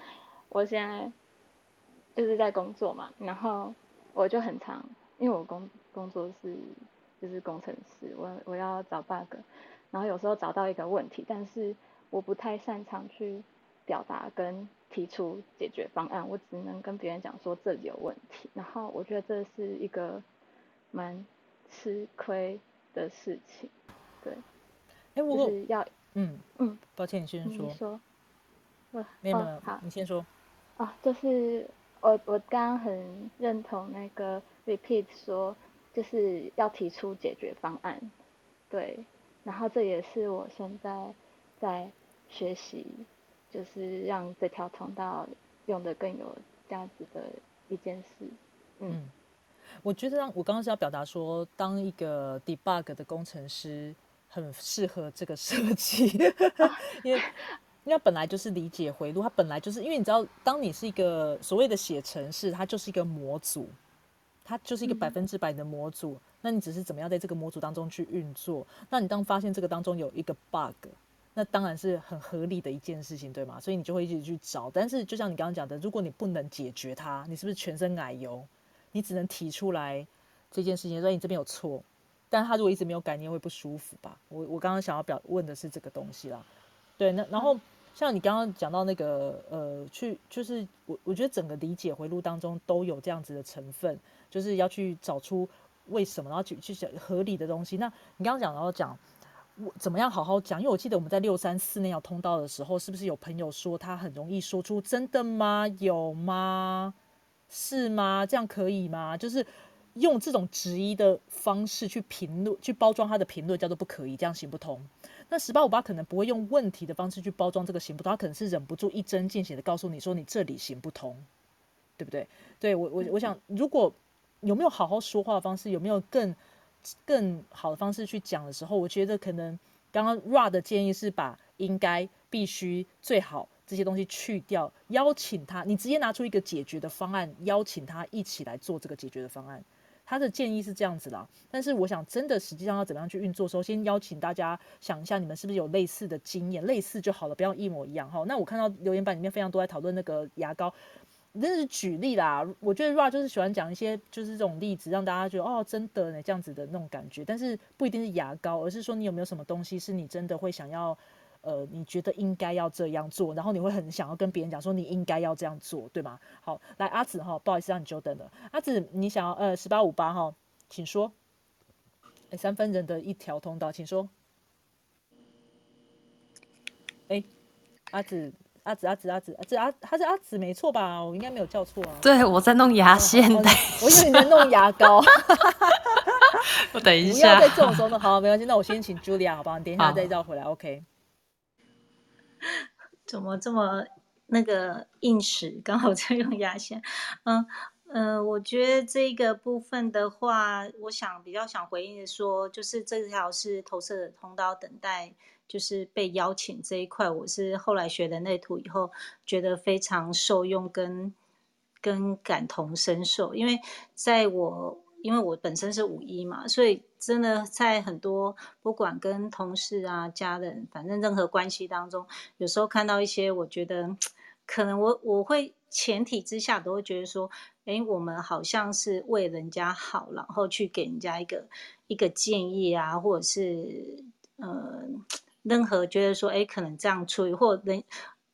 我现在就是在工作嘛，然后我就很常，因为我工工作是就是工程师，我我要找 bug，然后有时候找到一个问题，但是我不太擅长去表达跟提出解决方案，我只能跟别人讲说这里有问题，然后我觉得这是一个蛮吃亏的事情，对。哎，我就是要嗯嗯，抱歉，你先你说，说，呃没有没有，哦好你先说。哦，就是我我刚刚很认同那个 repeat 说，就是要提出解决方案，对，然后这也是我现在在学习，就是让这条通道用的更有价值的一件事，嗯嗯，我觉得让我刚刚是要表达说，当一个 debug 的工程师很适合这个设计，因为 因为本来就是理解回路，它本来就是因为你知道，当你是一个所谓的写程式，它就是一个模组，它就是一个嗯百分之百的模组，那你只是怎么样在这个模组当中去运作？那你当发现这个当中有一个 bug，那当然是很合理的一件事情，对吗？所以你就会一直去找。但是就像你刚刚讲的，如果你不能解决它，你是不是全身奶油？你只能提出来这件事情，说你这边有错，但他如果一直没有改，你也会不舒服吧？我我刚刚想要表问的是这个东西啦。对，那然后像你刚刚讲到那个呃，去就是我我觉得整个理解回路当中都有这样子的成分，就是要去找出为什么，然后去去想合理的东西。那你刚刚讲到讲。我怎么样好好讲？因为我记得我们在六三四那条通道的时候，是不是有朋友说他很容易说出“真的吗？有吗？是吗？这样可以吗？”就是用这种质疑的方式去评论、去包装他的评论，叫做不可以，这样行不通。那十八五八可能不会用问题的方式去包装这个行不通，他可能是忍不住一针见血的告诉你说你这里行不通，对不对？对我我我想，如果有没有好好说话的方式，有没有更更好的方式去讲的时候，我觉得可能刚刚 Ra 的建议是把应该、必须、最好这些东西去掉，邀请他，你直接拿出一个解决的方案，邀请他一起来做这个解决的方案。他的建议是这样子啦，但是我想真的实际上要怎么样去运作首，先邀请大家想一下，你们是不是有类似的经验，类似就好了，不要一模一样哈。那我看到留言板里面非常多在讨论那个牙膏，真是举例啦。我觉得 Ra 就是喜欢讲一些就是这种例子，让大家觉得哦，真的呢这样子的那种感觉。但是不一定是牙膏，而是说你有没有什么东西是你真的会想要。呃，你觉得应该要这样做，然后你会很想要跟别人讲说你应该要这样做，对吗？好，来阿紫哈，不好意思让你久等了。阿紫，你想要呃十八五八哈，请说。哎，三分人的一条通道，请说。哎，阿紫，阿紫，阿紫，阿紫，阿紫，阿他是阿紫没错吧？我应该没有叫错啊。对，我在弄牙线哦的，我以为你在弄牙膏。我等一下不要下在。这种时候弄，好，没关系。那我先请 Julia 好不好？你等一下好再绕回来，OK。怎么这么那个硬实？刚好 在用牙线，嗯嗯、我觉得这个部分的话，我想比较想回应的说，就是这条是投射的通道，等待就是被邀请这一块，我是后来学的那图以后，觉得非常受用跟跟感同身受，因为在我因为我本身是五一嘛，所以真的在很多不管跟同事啊、家人，反正任何关系当中，有时候看到一些，我觉得可能我我会前提之下都会觉得说，诶，我们好像是为人家好，然后去给人家一个一个建议啊，或者是呃任何觉得说，诶，可能这样处理或人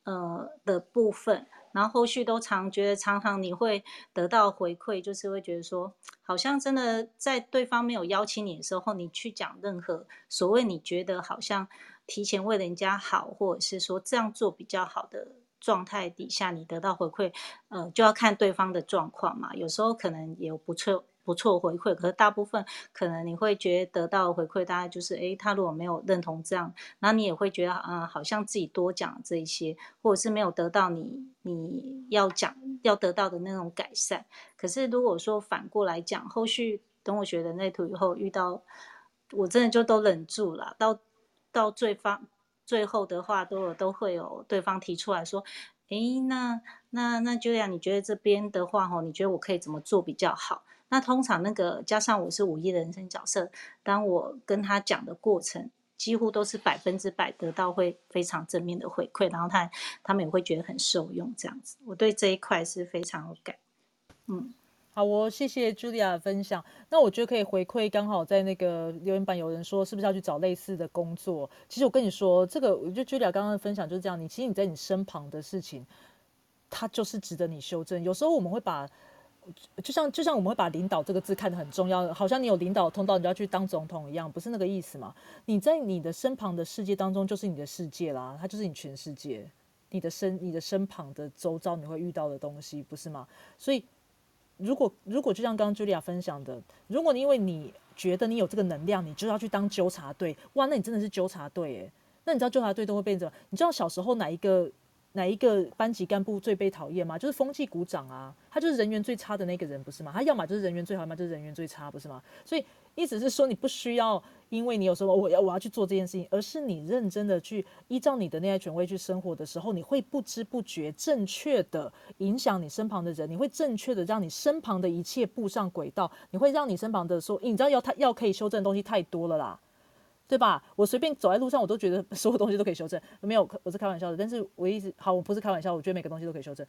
呃的部分。然后后续都常觉得，常常你会得到回馈，就是会觉得说，好像真的在对方没有邀请你的时候，你去讲任何所谓你觉得好像提前为人家好，或者是说这样做比较好的状态底下，你得到回馈，呃，就要看对方的状况嘛。有时候可能也有不错不错回馈，可是大部分可能你会觉得得到回馈，大概就是，诶，他如果没有认同这样，那你也会觉得，啊、好像自己多讲这一些，或者是没有得到你你要讲要得到的那种改善。可是如果说反过来讲，后续等我学的那图以后，遇到我真的就都忍住了，到到最方最后的话，都有都会有对方提出来说，诶，那那那 Julia，你觉得这边的话，吼，你觉得我可以怎么做比较好？那通常那个加上我是五一的人生角色，当我跟他讲的过程，几乎都是百分之百得到会非常正面的回馈，然后他他们也会觉得很受用，这样子。我对这一块是非常有感。嗯，好哦，谢谢 Julia 的分享。那我觉得可以回馈，刚好在那个留言板有人说，是不是要去找类似的工作？其实我跟你说，这个我觉得 Julia 刚刚的分享就是这样。你其实你在你身旁的事情，它就是值得你修正。有时候我们会把就像就像我们会把领导这个字看得很重要，好像你有领导通道，你就要去当总统一样，不是那个意思嘛？你在你的身旁的世界当中，就是你的世界啦，它就是你全世界，你的身你的身旁的周遭你会遇到的东西，不是吗？所以，如果如果就像刚刚 Julia 分享的，如果你因为你觉得你有这个能量，你就要去当纠察队，哇，那你真的是纠察队诶。那你知道纠察队都会变成？你知道小时候哪一个？哪一个班级干部最被讨厌吗？就是风气鼓掌啊，他就是人缘最差的那个人，不是吗？他要么就是人缘最好，要么就是人缘最差，不是吗？所以意思是说，你不需要因为你有什么我要我要去做这件事情，而是你认真的去依照你的内在权威去生活的时候，你会不知不觉正确的影响你身旁的人，你会正确的让你身旁的一切步上轨道，你会让你身旁的说，你知道要他要可以修正的东西太多了啦。对吧？我随便走在路上，我都觉得 所有东西都可以修正。没有，我是开玩笑的。但是我一直好，我不是开玩笑，我觉得每个东西都可以修正。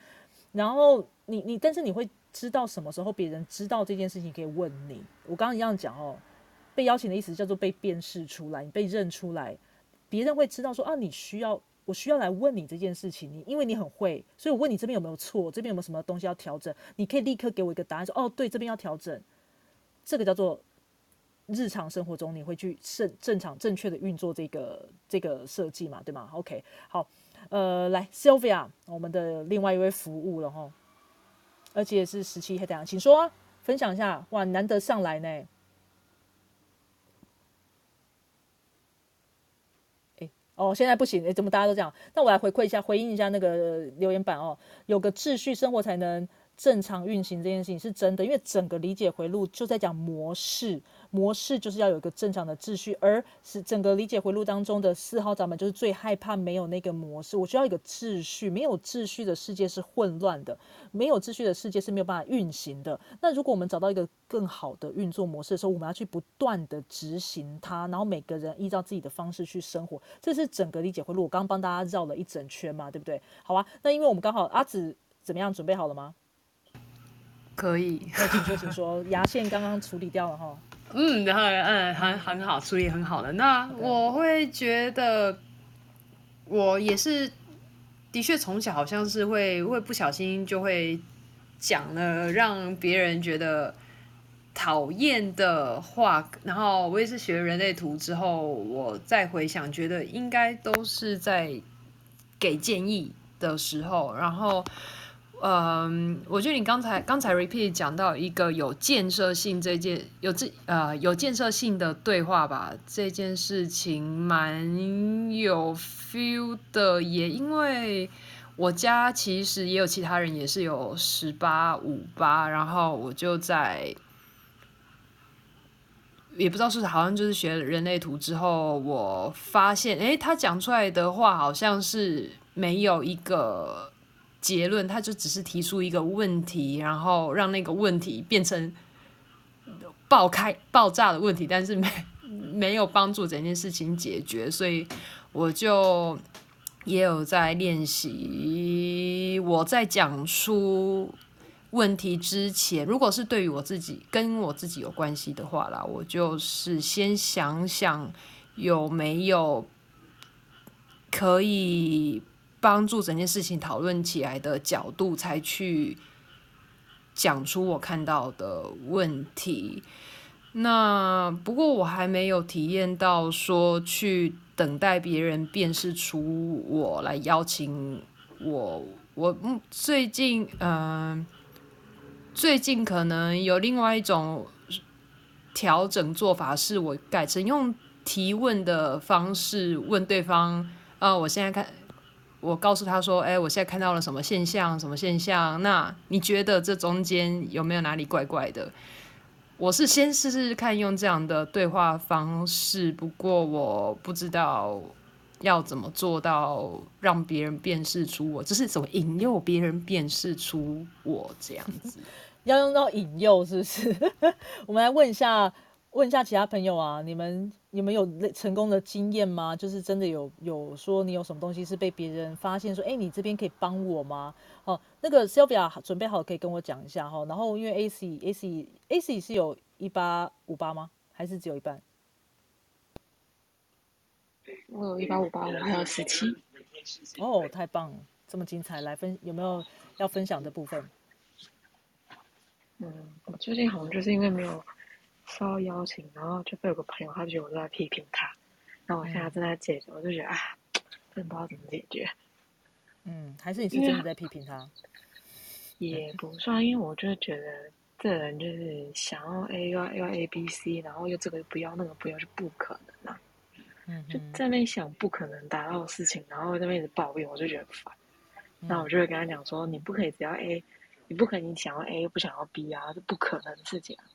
然后你你，但是你会知道什么时候别人知道这件事情可以问你。我刚刚一样讲哦，被邀请的意思叫做被辨识出来，你被认出来，别人会知道说啊，你需要我需要来问你这件事情，你因为你很会，所以我问你这边有没有错，这边有没有什么东西要调整，你可以立刻给我一个答案，说哦，对，这边要调整。这个叫做。日常生活中你会去正正常正确的运作这个这个设计嘛，对吗？OK，好，呃，来 Sylvia，我们的另外一位服务了哈，而且是十七黑太阳，请说，分享一下，哇，难得上来呢。哎，哦，现在不行，哎，怎么大家都这样？那我来回馈一下，回应一下那个留言板哦，有个秩序生活才能正常运行这件事情是真的，因为整个理解回路就在讲模式。模式就是要有一个正常的秩序，而是整个理解回路当中的四号闸门就是最害怕没有那个模式。我需要一个秩序，没有秩序的世界是混乱的，没有秩序的世界是没有办法运行的。那如果我们找到一个更好的运作模式的时候，我们要去不断的执行它，然后每个人依照自己的方式去生活，这是整个理解回路。我刚帮大家绕了一整圈嘛，对不对？好啊，那因为我们刚好阿紫怎么样准备好了吗？可以，那请说，请说，牙线刚刚处理掉了哈。嗯，然后嗯，很很好，处理很好了。那我会觉得，我也是，的确从小好像是会会不小心就会讲了让别人觉得讨厌的话。然后我也是学人类图之后，我再回想，觉得应该都是在给建议的时候，然后。嗯，我觉得你刚才刚才 repeat 讲到一个有建设性这件有这呃有建设性的对话吧，这件事情蛮有 feel 的，也因为我家其实也有其他人也是有十八五八，然后我就在也不知道是好像就是学人类图之后，我发现哎，他讲出来的话好像是没有一个。结论，他就只是提出一个问题，然后让那个问题变成爆开、爆炸的问题，但是没没有帮助整件事情解决，所以我就也有在练习。我在讲出问题之前，如果是对于我自己跟我自己有关系的话啦，我就是先想想有没有可以。帮助整件事情讨论起来的角度，才去讲出我看到的问题。那不过我还没有体验到说去等待别人辨识出我来邀请我。我最近嗯，最近可能有另外一种调整做法，是我改成用提问的方式问对方。呃，我现在看。我告诉他说：“哎，我现在看到了什么现象？什么现象？那你觉得这中间有没有哪里怪怪的？”我是先试试看用这样的对话方式，不过我不知道要怎么做到让别人辨识出我，这是怎么引诱别人辨识出我这样子？要用到引诱是不是？我们来问一下。问一下其他朋友啊，你们你们有成功的经验吗？就是真的有有说你有什么东西是被别人发现说，哎，你这边可以帮我吗？哦，那个 Sylvia 准备好可以跟我讲一下哈。然后因为 AC AC AC 是有一八五八吗？还是只有一半？我有一八五八，我还有十七。哦，太棒了，这么精彩，来分有没有要分享的部分？嗯，我最近好像就是因为没有收到邀请，然后就被有个朋友他觉得我都在批评他，然后我现在正在解决，我就觉得啊，真的不知道怎么解决。嗯，还是你是真的在批评他？也不算，因为我就是觉得这人就是想要 A 又要要 A B C，然后又这个不要那个不要，是不可能啊！嗯就哼，在那边想不可能达到的事情，然后在那边一直抱怨，我就觉得烦。那我就会跟他讲说，你不可以只要 A，你不可以你想要 A 又不想要 B 啊，这不可能的事情啊。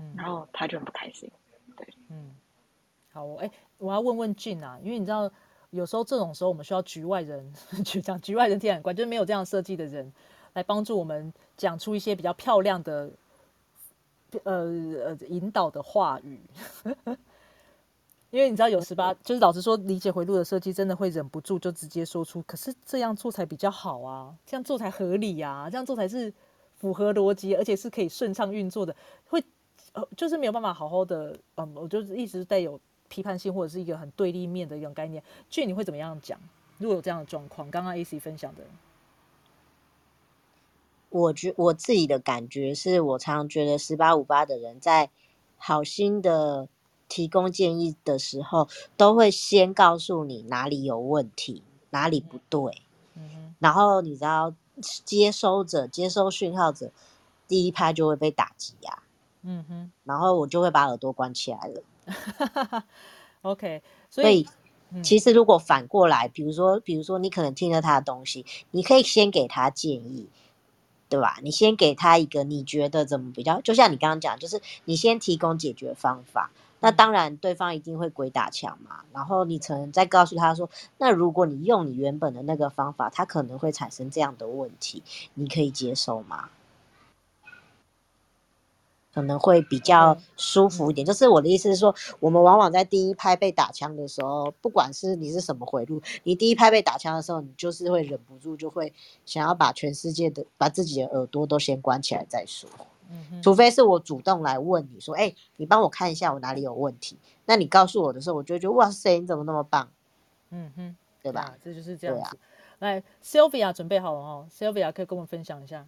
嗯然后他就很不开心。对嗯，好哦，哎、我要问问俊啊，因为你知道，有时候这种时候我们需要局外人，局讲局外人听很怪，就是没有这样设计的人来帮助我们讲出一些比较漂亮的，呃呃引导的话语。因为你知道有十八，就是老实说，理解回路的设计真的会忍不住就直接说出，可是这样做才比较好啊，这样做才合理呀、这样做才是符合逻辑，而且是可以顺畅运作的，会呃，就是没有办法好好的，嗯，我就是一直带有批判性或者是一个很对立面的一种概念。俊，你会怎么样讲？如果有这样的状况，刚刚 A C 分享的，我觉我自己的感觉是我常常觉得十八五八的人在好心的提供建议的时候，都会先告诉你哪里有问题，哪里不对，嗯哼，然后你知道接收者接收讯号者第一拍就会被打击呀、嗯哼然后我就会把耳朵关起来了。OK，所以其实如果反过来，比如说，比如说你可能听了他的东西，你可以先给他建议，对吧？你先给他一个你觉得怎么比较，就像你刚刚讲，就是你先提供解决方法。那当然，对方一定会鬼打墙嘛。然后你可能再告诉他说，那如果你用你原本的那个方法，他可能会产生这样的问题，你可以接受吗？可能会比较嗯舒服一点。就是我的意思是说，我们往往在第一拍被打枪的时候，不管是你是什么回路，你第一拍被打枪的时候，你就是会忍不住就会想要把全世界的、把自己的耳朵都先关起来再说。嗯哼，除非是我主动来问你说，哎、你帮我看一下我哪里有问题。那你告诉我的时候，我就会觉得哇塞，你怎么那么棒，嗯哼，对吧？啊这就是这样对啊子。来，Sylvia 准备好了哦，Sylvia 可以跟我们分享一下。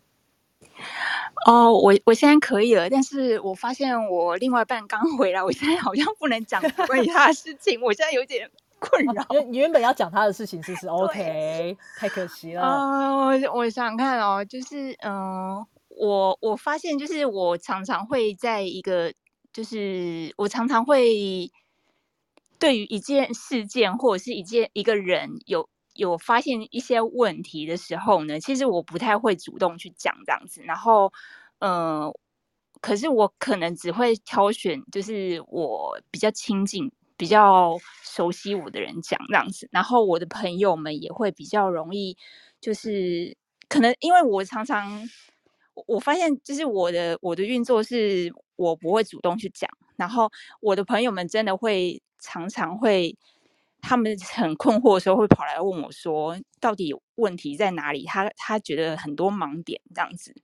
哦，我我现在可以了，但是我发现我另外一半刚回来，我现在好像不能讲 关于他的事情，我现在有点困扰。你原本要讲他的事情，是不是？OK，太可惜了。啊、我我想想看哦，就是嗯、呃我我发现就是我常常会在一个，就是我常常会对于一件事件或者是一件一个人有有发现一些问题的时候呢，其实我不太会主动去讲这样子，然后呃，可是我可能只会挑选就是我比较亲近。比较熟悉我的人讲这样子，然后我的朋友们也会比较容易，就是可能因为我常常我我发现就是我的我的运作是我不会主动去讲，然后我的朋友们真的会常常会，他们很困惑的时候会跑来问我说，到底问题在哪里？他他觉得很多盲点这样子。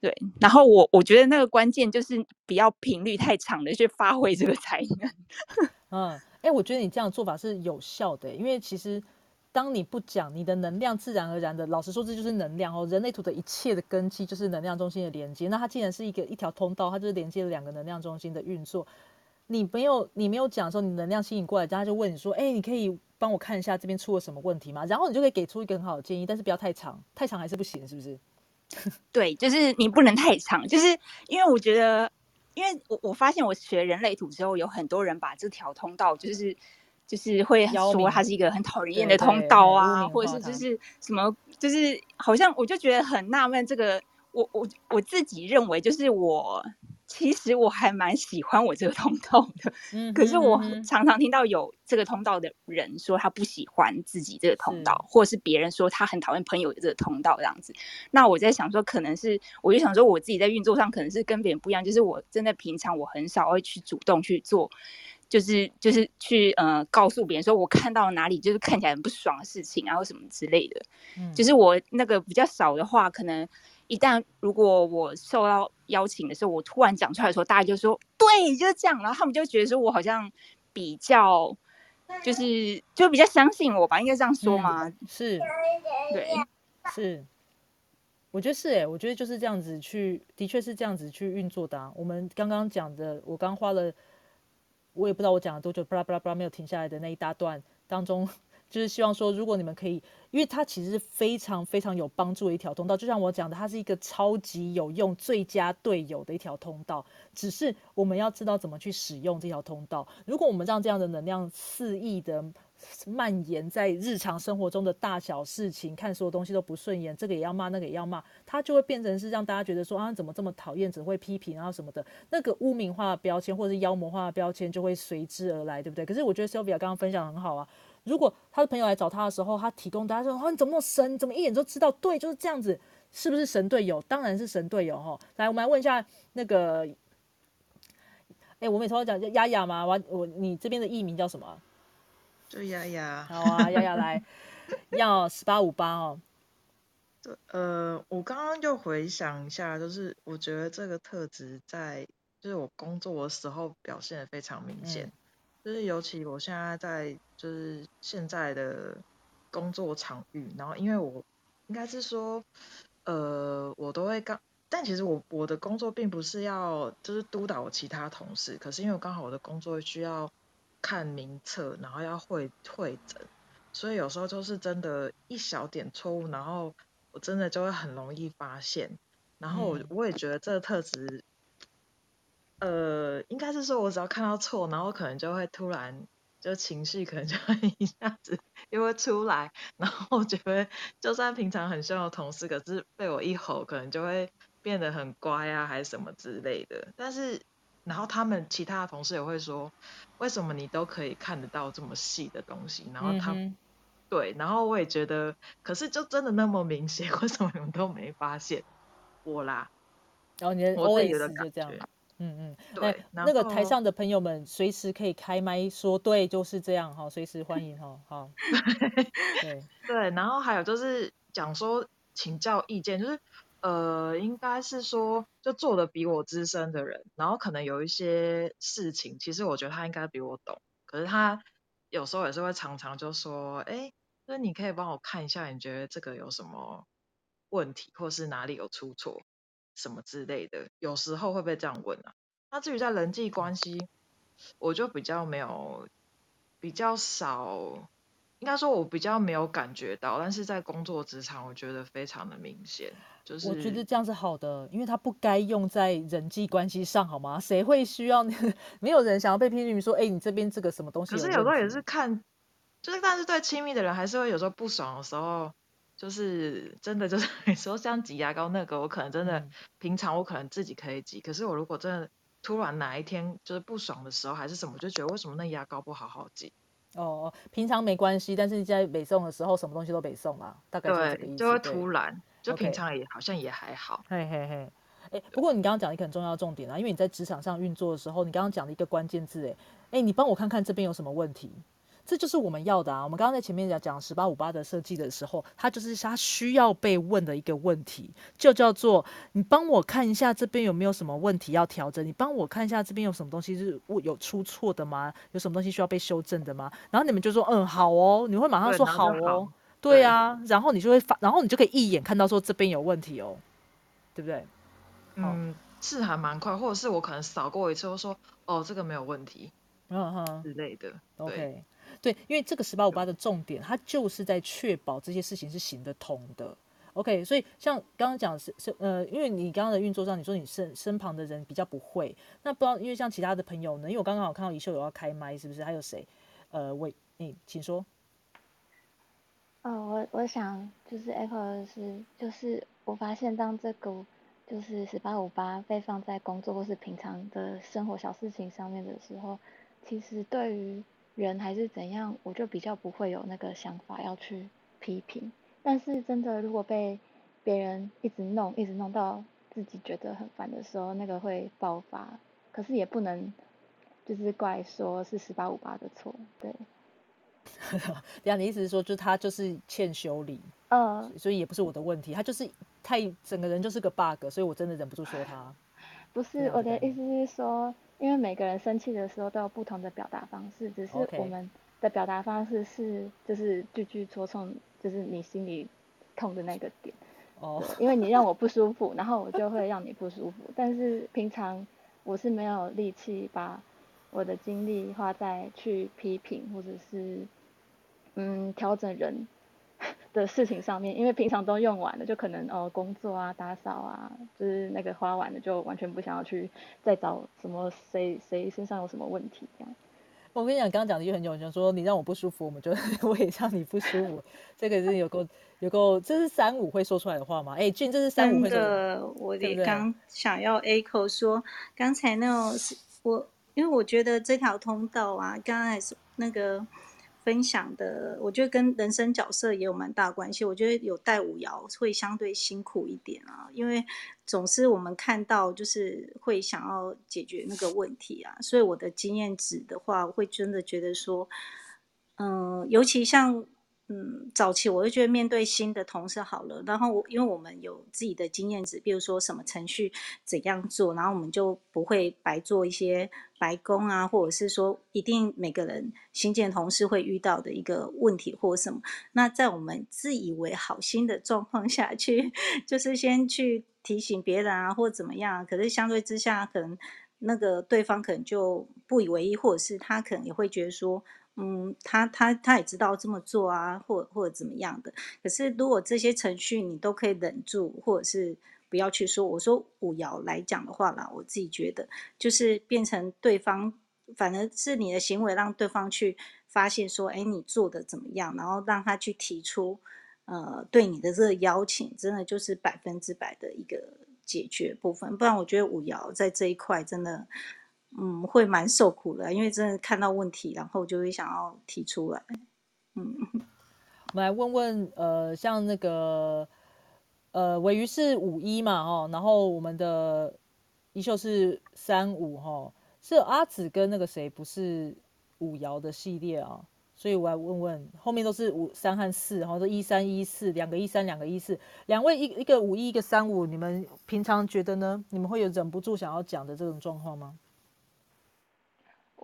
对，然后我我觉得那个关键就是不要频率太长的去发挥这个才能。嗯，哎、我觉得你这样做法是有效的，因为其实当你不讲，你的能量自然而然的，老实说，这就是能量哦。人类图的一切的根基就是能量中心的连接，那它既然是一个一条通道，它就是连接了两个能量中心的运作。你没有你没有讲的时候，你能量吸引过来，他就问你说：“哎、你可以帮我看一下这边出了什么问题吗？”然后你就可以给出一个很好的建议，但是不要太长，太长还是不行，是不是？对，就是你不能太长，就是因为我觉得，因为我我发现我学人类图之后，有很多人把这条通道就是就是会说它是一个很讨人厌的通道啊，或者是就是什么，就是好像我就觉得很纳闷，这个我我我自己认为就是我。其实我还蛮喜欢我这个通道的，嗯可是我常常听到有这个通道的人说他不喜欢自己这个通道，或者是别人说他很讨厌朋友的这个通道这样子。那我在想说，可能是我就想说我自己在运作上可能是跟别人不一样，就是我真的平常我很少会去主动去做，就是就是去呃告诉别人说我看到哪里就是看起来很不爽的事情啊或什么之类的。嗯就是我那个比较少的话，可能一旦如果我受到邀请的时候，我突然讲出来的时候，大家就说对，就是这样，然后他们就觉得说我好像比较就是就比较相信我吧，应该这样说嗯吗？是对，是，我觉得是哎，我觉得就是这样子去，的确是这样子去运作的。我们刚刚讲的，我刚花了，我也不知道我讲了多久，巴拉巴拉巴拉没有停下来的那一大段当中。就是希望说，如果你们可以，因为它其实是非常非常有帮助的一条通道，就像我讲的，它是一个超级有用、最佳队友的一条通道。只是我们要知道怎么去使用这条通道。如果我们让这样的能量肆意的蔓延在日常生活中的大小事情，看所有东西都不顺眼，这个也要骂，那个也要骂，它就会变成是让大家觉得说啊，怎么这么讨厌，只会批评啊什么的，那个污名化的标签或者是妖魔化的标签就会随之而来，对不对？可是我觉得 Sylvia 刚刚分享很好啊。如果他的朋友来找他的时候，他提供大家说：“哦，你怎么那么神？怎么一眼就知道？对，就是这样子，是不是神队友？当然是神队友哈！来，我们来问一下那个，哎，我每次都讲叫丫丫吗？我我你这边的艺名叫什么？就丫丫。好啊，丫丫来，要十八五八哦。对，呃，我刚刚就回想一下，就是我觉得这个特质在就是我工作的时候表现的非常明显。就是尤其我现在在就是现在的工作场域，然后因为我应该是说，呃，我都会刚，但其实我我的工作并不是要就是督导其他同事，可是因为刚好我的工作需要看名册，然后要会会诊，所以有时候就是真的一小点错误，然后我真的就会很容易发现，然后我我也觉得这个特质。呃，应该是说，我只要看到错，然后可能就会突然就情绪可能就会一下子又会出来，然后我觉得就算平常很凶的同事，可是被我一吼，可能就会变得很乖啊，还是什么之类的。但是，然后他们其他的同事也会说，为什么你都可以看得到这么细的东西？然后他，对，然后我也觉得，可是就真的那么明显，为什么你们都没发现我啦？然后你的我自己的感觉。嗯嗯，对，那个台上的朋友们随时可以开麦说，对，就是这样哈，随时欢迎哈，好，对 对，然后还有就是讲说请教意见，就是呃，应该是说就做的比我资深的人，然后可能有一些事情，其实我觉得他应该比我懂，可是他有时候也是会常常就说，哎，那你可以帮我看一下，你觉得这个有什么问题，或是哪里有出错？什么之类的，有时候会不会这样问啊？那至于在人际关系，我就比较没有，比较少，应该说我比较没有感觉到，但是在工作职场，我觉得非常的明显。就是我觉得这样是好的，因为他不该用在人际关系上，好吗？谁会需要？没有人想要被批评说，哎，你这边这个什么东西？可是有时候也是看，就是但是对亲密的人，还是会有时候不爽的时候。就是真的，就是 你说像挤牙膏那个，我可能真的平常我可能自己可以挤，可是我如果真的突然哪一天就是不爽的时候，还是什么，就觉得为什么那牙膏不好好挤？哦，平常没关系，但是在北送的时候，什么东西都北送啊，大概是这个意思。就会突然，就平常也好像也还好。嘿嘿嘿，哎，不过你刚刚讲一个很重要的重点啊，因为你在职场上运作的时候，你刚刚讲的一个关键字，哎，哎，你帮我看看这边有什么问题。这就是我们要的啊！我们刚刚在前面讲讲十八五八的设计的时候，它就是它需要被问的一个问题，就叫做你帮我看一下这边有没有什么问题要调整，你帮我看一下这边有什么东西是有出错的吗？有什么东西需要被修正的吗？然后你们就说嗯好哦，你会马上说好哦，对啊，然后你就会发，然后你就可以一眼看到说这边有问题哦，对不对？嗯，是还蛮快，或者是我可能扫过一次，我说哦这个没有问题，嗯哼之类的，OK。对，因为这个十八五八的重点，它就是在确保这些事情是行得通的。OK，所以像刚刚讲是是呃，因为你刚刚的运作上，你说你身身旁的人比较不会，那不知道因为像其他的朋友呢？因为我刚刚好看到一秀有要开麦，是不是？还有谁？呃，喂，你请说。哦，我我想就是 Apple 是，就是我发现当这个就是十八五八被放在工作或是平常的生活小事情上面的时候，其实对于人还是怎样，我就比较不会有那个想法要去批评。但是真的，如果被别人一直弄，一直弄到自己觉得很烦的时候，那个会爆发。可是也不能就是怪说是十八五八的错，对。这样的意思是说，就他就是欠修理，嗯，所以也不是我的问题，他就是太整个人就是个 bug，所以我真的忍不住说他。不是我的意思是说。因为每个人生气的时候都有不同的表达方式，只是我们的表达方式是就是句句戳中，就是你心里痛的那个点。哦，对，因为你让我不舒服，然后我就会让你不舒服。但是平常我是没有力气把我的精力花在去批评或者是嗯调整人的事情上面，因为平常都用完了，就可能哦工作啊、打扫啊，就是那个花完了，就完全不想要去再找什么谁谁身上有什么问题这样。我跟你讲，刚刚讲的就很久，讲说你让我不舒服，我们就 我也让你不舒服，这个是有够有够，这是三五会说出来的话吗？哎，俊，这是三五会说的。的，我刚想要 echo 说，刚才那种我，因为我觉得这条通道啊，刚才是那个分享的，我觉得跟人生角色也有蛮大关系。我觉得有带五爻会相对辛苦一点啊，因为总是我们看到就是会想要解决那个问题啊，所以我的经验值的话，我会真的觉得说，嗯，尤其像嗯早期，我就觉得面对新的同事好了，然后我因为我们有自己的经验值，比如说什么程序怎样做，然后我们就不会白做一些白工啊，或者是说一定每个人新进同事会遇到的一个问题或什么。那在我们自以为好心的状况下去，就是先去提醒别人啊，或怎么样，可是相对之下，可能那个对方可能就不以为意，或者是他可能也会觉得说。嗯，他他他也知道这么做啊，或或者怎么样的。可是如果这些程序你都可以忍住，或者是不要去说，我说五爻来讲的话啦，我自己觉得就是变成对方，反而是你的行为让对方去发现说，哎，你做的怎么样，然后让他去提出，呃，对你的这个邀请，真的就是百分之百的一个解决部分。不然我觉得五爻在这一块真的。嗯，会蛮受苦的，因为真的看到问题，然后就会想要提出来。嗯，我们来问问，呃，像那个，呃，尾鱼是五一嘛，哦，然后我们的一秀是三五，哈，是阿紫跟那个谁不是五爻的系列啊，所以我来问问，后面都是五三和四，然后是一三一四，两个一三，两个一四，两位一一个五一，一个三五，你们平常觉得呢？你们会有忍不住想要讲的这种状况吗？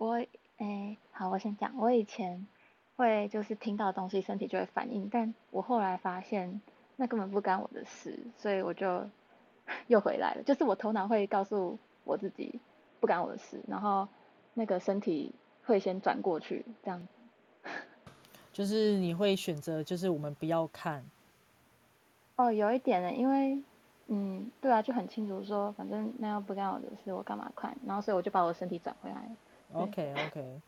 我诶，好，我先讲。我以前会就是听到东西，身体就会反应，但我后来发现那根本不干我的事，所以我就 又回来了。就是我头脑会告诉我自己不干我的事，然后那个身体会先转过去，这样。就是你会选择，就是我们不要看。哦，有一点呢，因为嗯，对啊，就很清楚说，反正那又不干我的事，我干嘛看？然后所以我就把我的身体转回来。OK OK，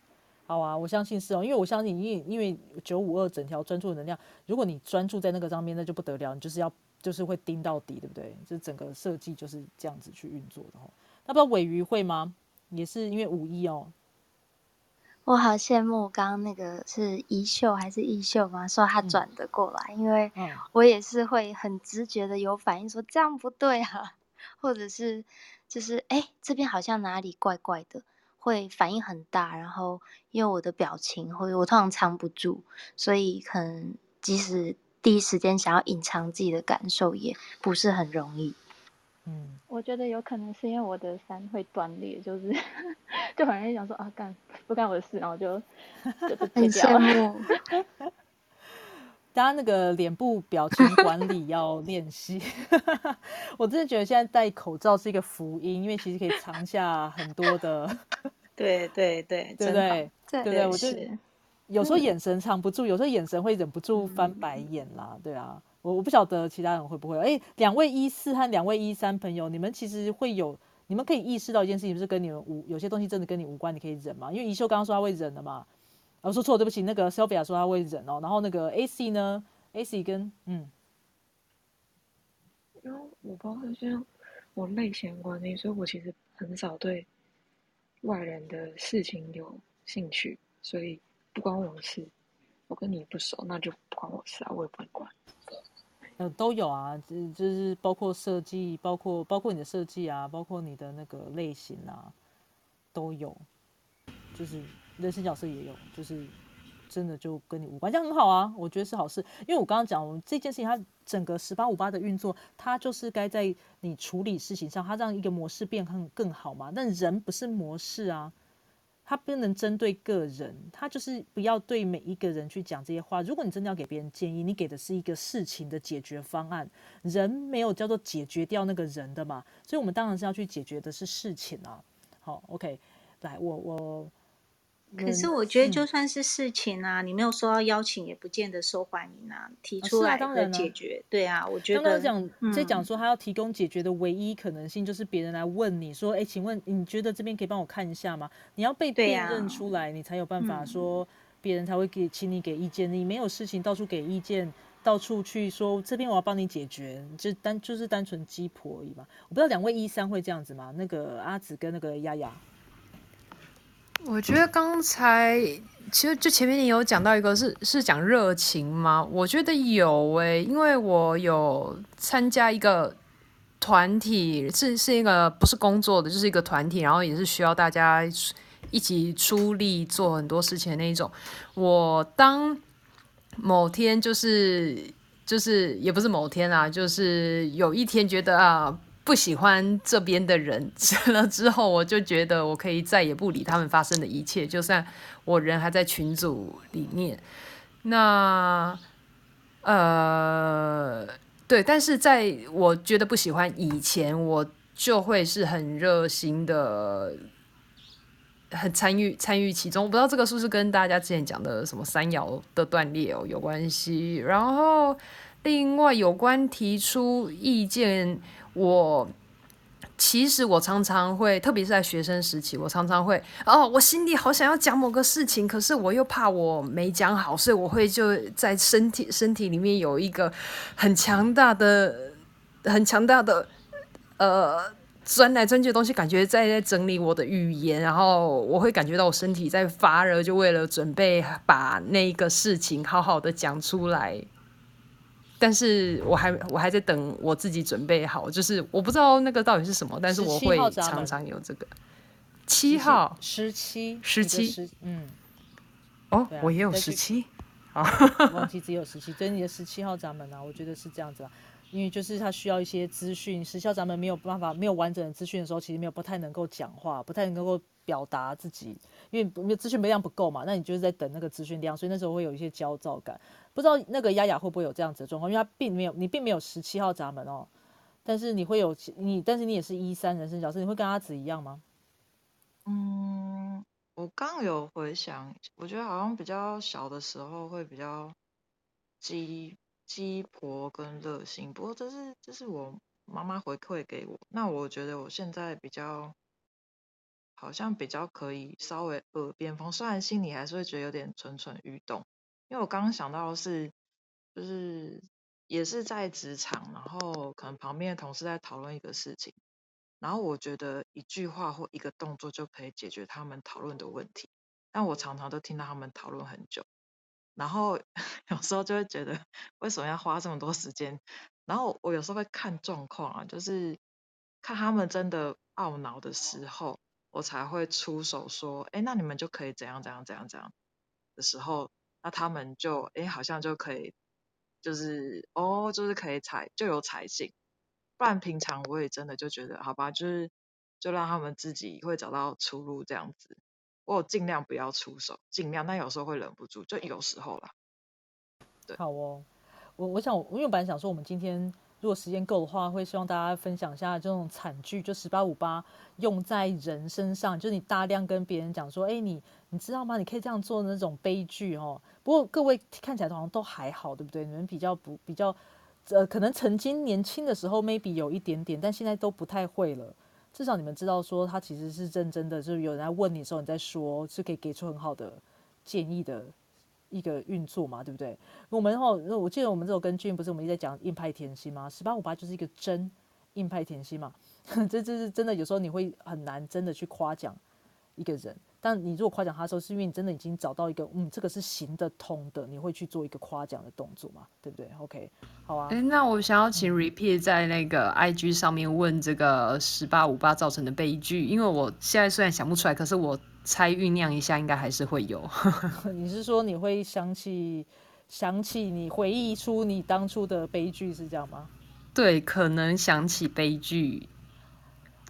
好啊，我相信是哦，因为我相信，因为因为九五二整条专注的能量，如果你专注在那个上面，那就不得了，你就是要就是会盯到底，对不对？这整个设计就是这样子去运作的哦。那不知道尾鱼会吗？也是因为五一哦。我好羡慕刚刚那个是一秀还是一秀吗？说他转的过来，因为嗯我也是会很直觉的有反应，说这样不对啊，或者是就是哎这边好像哪里怪怪的。会反应很大，然后因为我的表情或者我通常藏不住，所以可能即使第一时间想要隐藏自己的感受，也不是很容易。嗯，我觉得有可能是因为我的山会断裂，就是 就很容易想说啊干不干我的事，然后就就就 很切掉羡了。慕，大家那个脸部表情管理要练习。我真的觉得现在戴口罩是一个福音，因为其实可以藏下很多的，对对对，对不对？对对？我就有时候眼神藏不住，有时候眼神会忍不住翻嗯白眼啦，对啊。我我不晓得其他人会不会。哎，两位一四和两位一三朋友，你们其实会有，你们可以意识到一件事情，是跟你们无有些东西真的跟你无关，你可以忍嘛？因为宜秀刚刚说他会忍的嘛，我说错，对不起，那个 Sylvia 说他会忍哦，然后那个 AC 呢，AC 跟嗯因为我不知道，像我类型关系，所以我其实很少对外人的事情有兴趣，所以不关我的事。我跟你不熟，那就不关我事啊，我也不会管。呃都有啊，就就是包括设计，包括包括你的设计啊，包括你的那个类型啊，都有，就是人生角色也有，就是真的就跟你无关，这样很好啊，我觉得是好事。因为我刚刚讲，我们这件事情它整个十八五八的运作，它就是该在你处理事情上，它让一个模式变更更好嘛。但人不是模式啊，它不能针对个人，他就是不要对每一个人去讲这些话。如果你真的要给别人建议，你给的是一个事情的解决方案，人没有叫做解决掉那个人的嘛，所以我们当然是要去解决的是事情啊。好，OK，来，我我。可是我觉得，就算是事情啊，你没有收到邀请，也不见得受欢迎啊。提出来的解决，对啊，我觉得。刚刚讲在讲说，他要提供解决的唯一可能性，就是别人来问你说：“哎，请问你觉得这边可以帮我看一下吗？”你要被辨认出来，你才有办法说，别人才会给，请你给意见。你没有事情到处给意见，到处去说这边我要帮你解决，就单就是单纯鸡婆而已嘛。我不知道两位医三会这样子吗？那个阿紫跟那个丫丫。我觉得刚才其实就前面你有讲到一个是是讲热情吗？我觉得有诶，因为我有参加一个团体，是是一个不是工作的，就是一个团体，然后也是需要大家一起出力做很多事情的那一种。我当某天就是就是也不是某天啊，就是有一天觉得啊。不喜欢这边的人 了之后，我就觉得我可以再也不理他们发生的一切，就算我人还在群组里面。那呃，对，但是在我觉得不喜欢以前，我就会是很热心的，很参与参与其中。我不知道这个是不是跟大家之前讲的什么三爻的断裂哦有关系。然后另外有关提出意见。我其实我常常会，特别是在学生时期，我常常会哦，我心里好想要讲某个事情，可是我又怕我没讲好，所以我会就在身体身体里面有一个很强大的、很强大的呃钻来钻去的东西，感觉在在整理我的语言，然后我会感觉到我身体在发热，就为了准备把那个事情好好的讲出来。但是我还我还在等我自己准备好，就是我不知道那个到底是什么，但是我会常常有这个。七号。十七。十七。嗯。哦，我也有十七？啊，忘记只有十七，所以你的十七号闸门啊，我觉得是这样子啊，因为就是他需要一些资讯，十七号闸门没有办法没有完整的资讯的时候，其实没有不太能够讲话，不太能够表达自己，因为没有资讯量不够嘛，那你就是在等那个资讯量，所以那时候会有一些焦躁感。不知道那个丫丫会不会有这样子的状况，因为他并没有，你并没有十七号闸门哦，但是你会有你，但是你也是一三人生角色，你会跟阿紫一样吗？嗯，我刚有回想，我觉得好像比较小的时候会比较鸡鸡婆跟热心，不过这是这是我妈妈回馈给我，那我觉得我现在比较好像比较可以稍微耳边风，虽然心里还是会觉得有点蠢蠢欲动。因为我刚刚想到的是，就是也是在职场，然后可能旁边的同事在讨论一个事情，然后我觉得一句话或一个动作就可以解决他们讨论的问题，但我常常都听到他们讨论很久，然后 有时候就会觉得为什么要花这么多时间？然后我有时候会看状况啊，就是看他们真的懊恼的时候，我才会出手说，哎，那你们就可以怎样怎样怎样怎样的时候。那他们就哎，好像就可以，就是哦，就是可以采就有采信，不然平常我也真的就觉得好吧，就是就让他们自己会找到出路这样子。我尽量不要出手，尽量，但有时候会忍不住，就有时候啦。对，好哦，我我想，因为本来想说我们今天。如果时间够的话，会希望大家分享一下这种惨剧，就十八五八用在人身上，就是你大量跟别人讲说，哎，你你知道吗？你可以这样做的那种悲剧哦。不过各位看起来好像都还好，对不对？你们比较不比较，呃，可能曾经年轻的时候 maybe 有一点点，但现在都不太会了。至少你们知道说他其实是认真的，就是有人在问你的时候，你在说是可以给出很好的建议的。一个运作嘛，对不对？我们哈，我记得我们这首跟俊不是我们一直在讲硬派甜心吗？十八五八就是一个真硬派甜心嘛，这这是真的。有时候你会很难真的去夸奖一个人，但你如果夸奖他的时候，是因为你真的已经找到一个，嗯，这个是行得通的，你会去做一个夸奖的动作嘛，对不对？OK，好啊。哎，那我想要请 Repeat 在那个 IG 上面问这个十八五八造成的悲剧，因为我现在虽然想不出来，可是我。猜酝酿一下，应该还是会有。你是说你会想起想起你回忆出你当初的悲剧是这样吗？对，可能想起悲剧，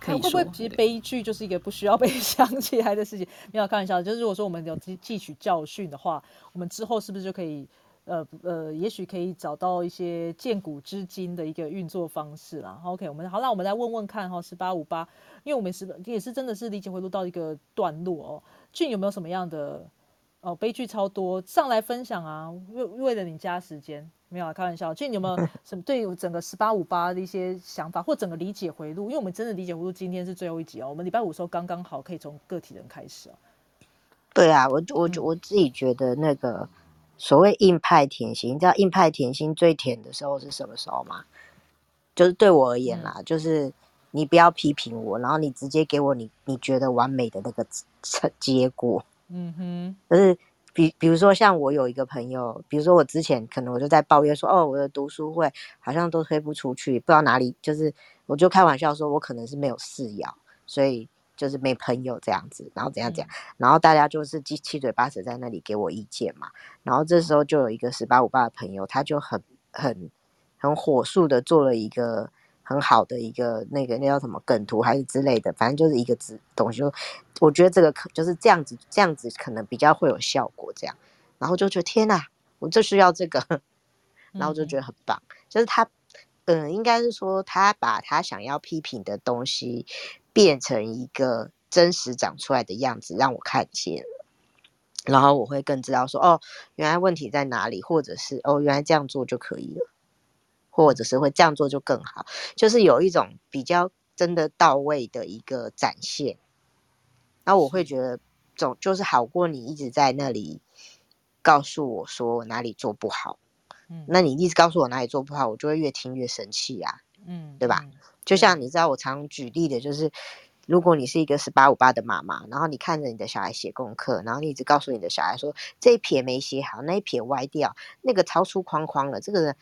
可以会不会其实悲剧就是一个不需要被 想起来的事情？没有开玩笑，就是如果说我们有汲汲取教训的话，我们之后是不是就可以呃呃，也许可以找到一些见古知今的一个运作方式啦。OK，我们好，那我们来问问看哈，十八五八，因为我们是也是真的是理解回路到一个段落哦。俊有没有什么样的哦悲剧超多上来分享啊？为为了你加时间。没有啊，开玩笑。就，你有没有 什么对整个十八五八的一些想法，或整个理解回路？因为我们真的理解回路今天是最后一集哦，我们礼拜五的时候刚刚好可以从个体人开始哦。对啊，我我嗯我自己觉得那个所谓硬派甜心，你知道硬派甜心最甜的时候是什么时候吗？就是对我而言嗯啦，就是你不要批评我，然后你直接给我你你觉得完美的那个成结果。嗯哼，就是比比如说像我有一个朋友，比如说我之前可能我就在抱怨说，哦，我的读书会好像都推不出去，不知道哪里，就是我就开玩笑说我可能是没有室友，所以就是没朋友这样子，然后怎样怎样，然后大家就是七七嘴八舌在那里给我意见嘛，然后这时候就有一个十八五八的朋友，他就很很很火速的做了一个。很好的一个那个那叫什么梗图还是之类的，反正就是一个字东西。就我觉得这个可就是这样子，这样子可能比较会有效果。这样，然后就觉得天哪，我就需要这个，然后就觉得很棒。就是他，嗯，应该是说他把他想要批评的东西变成一个真实长出来的样子，让我看见了。然后我会更知道说，哦，原来问题在哪里，或者是哦，原来这样做就可以了。或者是会这样做就更好，就是有一种比较真的到位的一个展现。那我会觉得，总就是好过你一直在那里告诉我说我哪里做不好。嗯，那你一直告诉我哪里做不好，我就会越听越生气啊，嗯，对吧？嗯就像你知道，我常举例的就是，如果你是一个十八五八的妈妈，然后你看着你的小孩写功课，然后你一直告诉你的小孩说这一撇没写好，那一撇歪掉，那个超出框框了，这个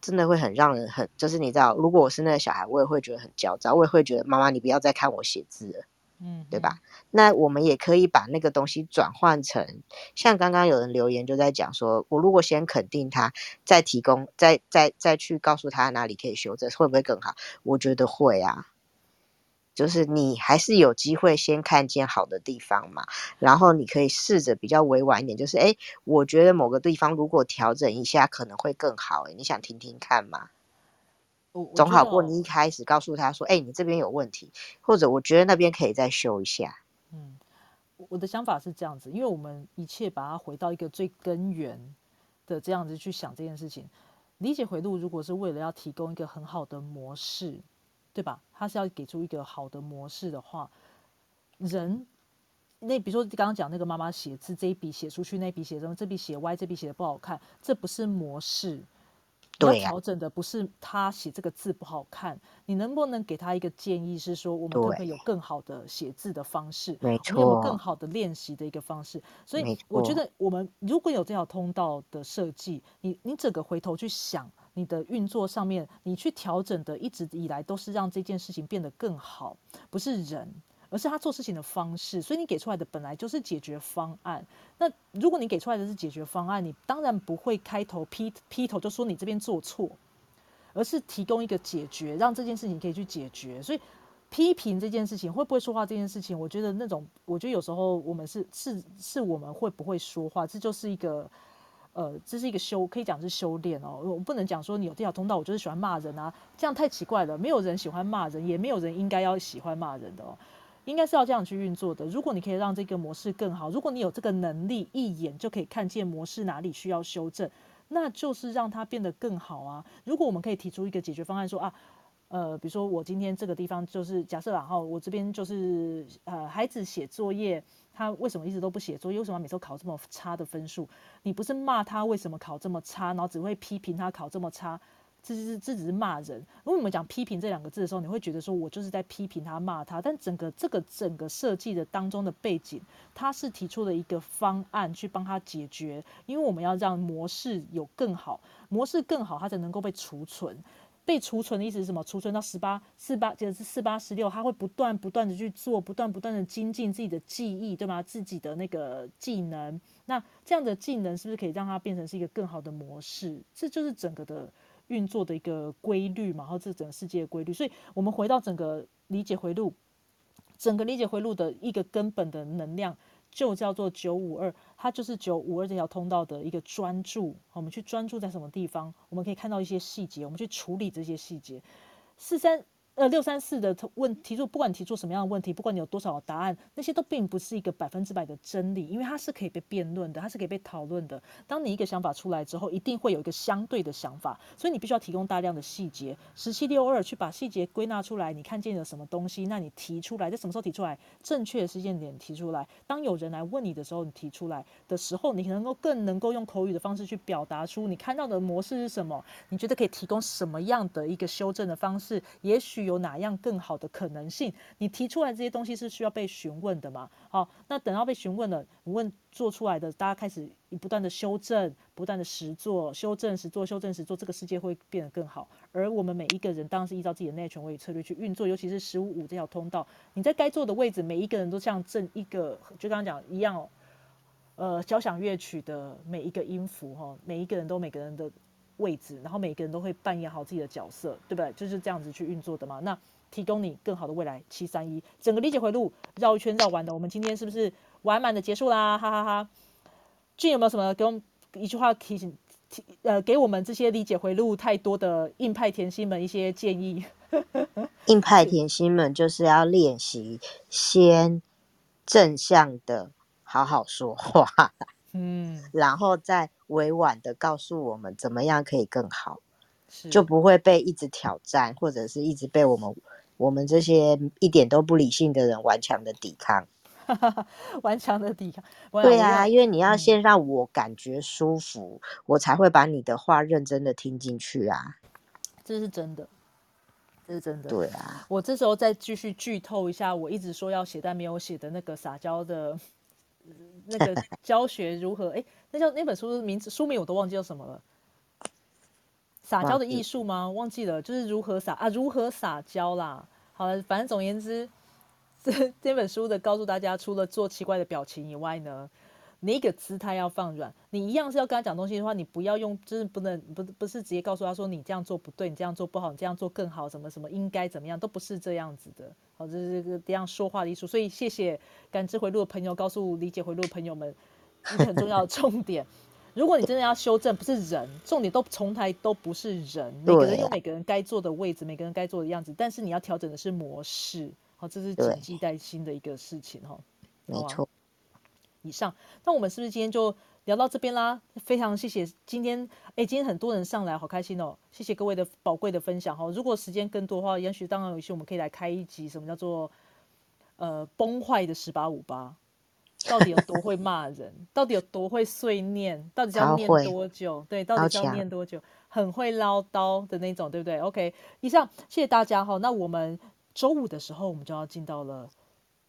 真的会很让人很，就是你知道，如果我是那个小孩，我也会觉得很焦躁，我也会觉得妈妈你不要再看我写字了，嗯，对吧？那我们也可以把那个东西转换成，像刚刚有人留言就在讲说，我如果先肯定他，再提供，再再再去告诉他哪里可以修正，会不会更好？我觉得会啊。就是你还是有机会先看见好的地方嘛，然后你可以试着比较委婉一点，就是诶，我觉得某个地方如果调整一下可能会更好，诶，你想听听看吗？总好过你一开始告诉他说，诶，你这边有问题，或者我觉得那边可以再修一下。嗯，我的想法是这样子，因为我们一切把它回到一个最根源的这样子去想这件事情。理解回路如果是为了要提供一个很好的模式，对吧？他是要给出一个好的模式的话，人那比如说刚刚讲那个妈妈写字，这一笔写出去，那笔写什么，这笔写歪，这笔写的不好看，这不是模式。要对呀调整的不是他写这个字不好看，你能不能给他一个建议，是说我们可不可以有更好的写字的方式？没我们有没有更好的练习的一个方式？所以我觉得我们如果有这条通道的设计，你你整个回头去想你的运作上面，你去调整的一直以来都是让这件事情变得更好，不是人。而是他做事情的方式，所以你给出来的本来就是解决方案。那如果你给出来的是解决方案，你当然不会开头劈劈头就说你这边做错，而是提供一个解决，让这件事情可以去解决。所以批评这件事情，会不会说话这件事情，我觉得那种，我觉得有时候我们是是是我们会不会说话，这就是一个。呃，这是一个修，可以讲是修炼哦。我不能讲说你有这条通道，我就是喜欢骂人啊，这样太奇怪了。没有人喜欢骂人，也没有人应该要喜欢骂人的哦。应该是要这样去运作的。如果你可以让这个模式更好，如果你有这个能力，一眼就可以看见模式哪里需要修正，那就是让它变得更好啊。如果我们可以提出一个解决方案，说啊，呃，比如说我今天这个地方就是假设然后我这边就是呃，孩子写作业，他为什么一直都不写作业？为什么每次都考这么差的分数？你不是骂他为什么考这么差，然后只会批评他考这么差。这是这只是骂人。如果我们讲批评这两个字的时候，你会觉得说我就是在批评他、骂他。但整个这个整个设计的当中的背景，他是提出了一个方案去帮他解决。因为我们要让模式有更好，模式更好，它才能够被储存。被储存的意思是什么？储存到十八、四八，就是四八十六，它会不断不断的去做，不断不断的精进自己的记忆，对吗？自己的那个技能。那这样的技能是不是可以让它变成是一个更好的模式？这就是整个的。运作的一个规律嘛，然后这整个世界的规律。所以我们回到整个理解回路，整个理解回路的一个根本的能量。就叫做九五二，它就是九五二这条通道的一个专注。我们去专注在什么地方，我们可以看到一些细节，我们去处理这些细节。四三。呃，六三四的问提出，不管提出什么样的问题，不管你有多少答案，那些都并不是一个百分之百的真理，因为它是可以被辩论的，它是可以被讨论的。当你一个想法出来之后，一定会有一个相对的想法，所以你必须要提供大量的细节。十七六二去把细节归纳出来，你看见了什么东西，那你提出来，在什么时候提出来？正确的时间点提出来。当有人来问你的时候，你提出来的时候，你能够更能够用口语的方式去表达出你看到的模式是什么？你觉得可以提供什么样的一个修正的方式？也许有哪样更好的可能性？你提出来这些东西是需要被询问的嘛？好，那等到被询问了，问做出来的，大家开始不断的修正，不断的实做，修正实做，修正实做，这个世界会变得更好。而我们每一个人当然是依照自己的内权威策略去运作，尤其是十五五这条通道，你在该做的位置，每一个人都像正一个，就刚刚讲一样哦。呃，交响乐曲的每一个音符哈，每一个人都每个人的位置，然后每个人都会扮演好自己的角色，对不对？就是这样子去运作的嘛。那提供你更好的未来，七三一整个理解回路绕一圈绕完的，我们今天是不是完满的结束啦？哈哈哈！俊有没有什么给我们一句话提醒提呃给我们这些理解回路太多的硬派甜心们一些建议？硬派甜心们就是要练习先正向的好好说话，嗯，然后再委婉的告诉我们怎么样可以更好，是就不会被一直挑战，或者是一直被我们我们这些一点都不理性的人顽强的抵抗。顽强的抵抗。我对啊，因为你要嗯先让我感觉舒服，我才会把你的话认真的听进去啊。这是真的，这是真的。对啊，我这时候再继续剧透一下，我一直说要写但没有写的那个撒娇的，那个教学如何？哎，那叫那本书的名字书名我都忘记叫什么了。撒娇的艺术吗？忘记了，就是如何撒啊，如何撒娇啦。好了，反正总言之，这这本书的告诉大家，除了做奇怪的表情以外呢，你一个姿态要放软。你一样是要跟他讲东西的话，你不要用，就是不能不不是直接告诉他说你这样做不对，你这样做不好，你这样做更好，什么什么应该怎么样，都不是这样子的。好，这是这个这样说话的艺术。所以谢谢感知回路的朋友，告诉理解回路的朋友们一个很重要的重点。如果你真的要修正，不是人，重点都从来都不是人，每个人有每个人该做的位置，每个人该做的样子，但是你要调整的是模式，好，这是对谨记在心的一个事情哈。没错。以上，那我们是不是今天就聊到这边啦？非常谢谢今天，哎，今天很多人上来，好开心哦！谢谢各位的宝贵的分享哈。如果时间更多的话，也许当然有一些我们可以来开一集，什么叫做呃崩坏的十八五八，到底有多会骂人，到底有多会碎念，到底是要念多久？对，到底是要念多久？很会唠叨的那种，对不对？OK，以上谢谢大家哈。那我们周五的时候，我们就要进到了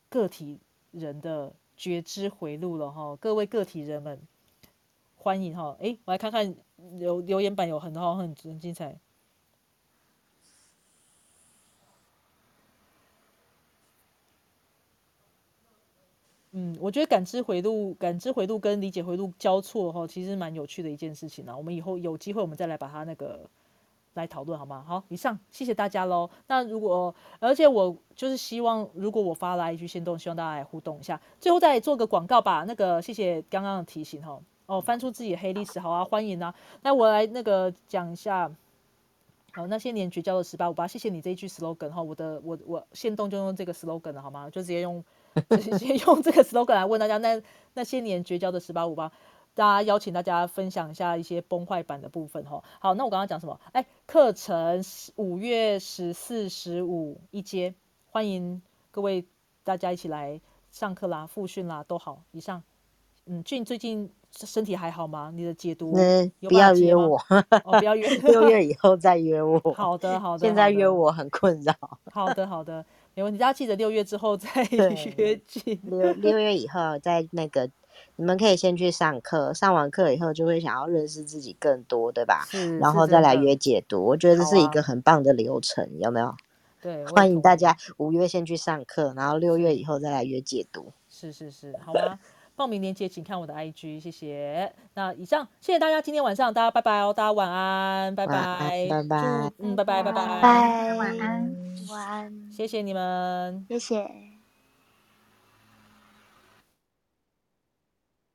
个体人的觉知回路了哈，各位个体人们，欢迎哈！诶，我来看看留留言板有很多很很精彩。嗯，我觉得感知回路、感知回路跟理解回路交错哈，其实蛮有趣的一件事情啊。我们以后有机会，我们再来把它那个来讨论好吗？好，以上谢谢大家喽。那如果而且我就是希望，如果我发来一句先动，希望大家来互动一下。最后再做个广告吧。那个谢谢刚刚的提醒哈。哦，翻出自己的黑历史，好啊，欢迎啊。那我来那个讲一下。好，那些年绝交的十八五八，谢谢你这一句 slogan 哈，我的我我现动就用这个 slogan 了好吗？就直接用 直接用这个 slogan 来问大家，那那些年绝交的十八五八，大家邀请大家分享一下一些崩坏版的部分哈。好，那我刚刚讲什么？哎，课程五月十四、十五一阶，欢迎各位大家一起来上课啦、复训啦，都好。以上，嗯，俊最近身体还好吗？你的解读那有不要约我，哦，不要约，六月以后再约我。好的，好的，现在约我很困扰。好的，好的，没问题。大家记得六月之后再对 约进。六六月以后再那个，你们可以先去上课，上完课以后就会想要认识自己更多，对吧？是，然后再来约解读，我觉得这是一个很棒的流程，有没有？对，欢迎。大家五月先去上课，然后六月以后再来约解读。是是是，好吗？报名链接请看我的 IG，谢谢。那以上，谢谢大家，今天晚上大家拜拜哦，大家晚安，拜拜，拜拜祝嗯，拜拜拜拜，拜，晚安。晚安，谢谢你们。谢谢。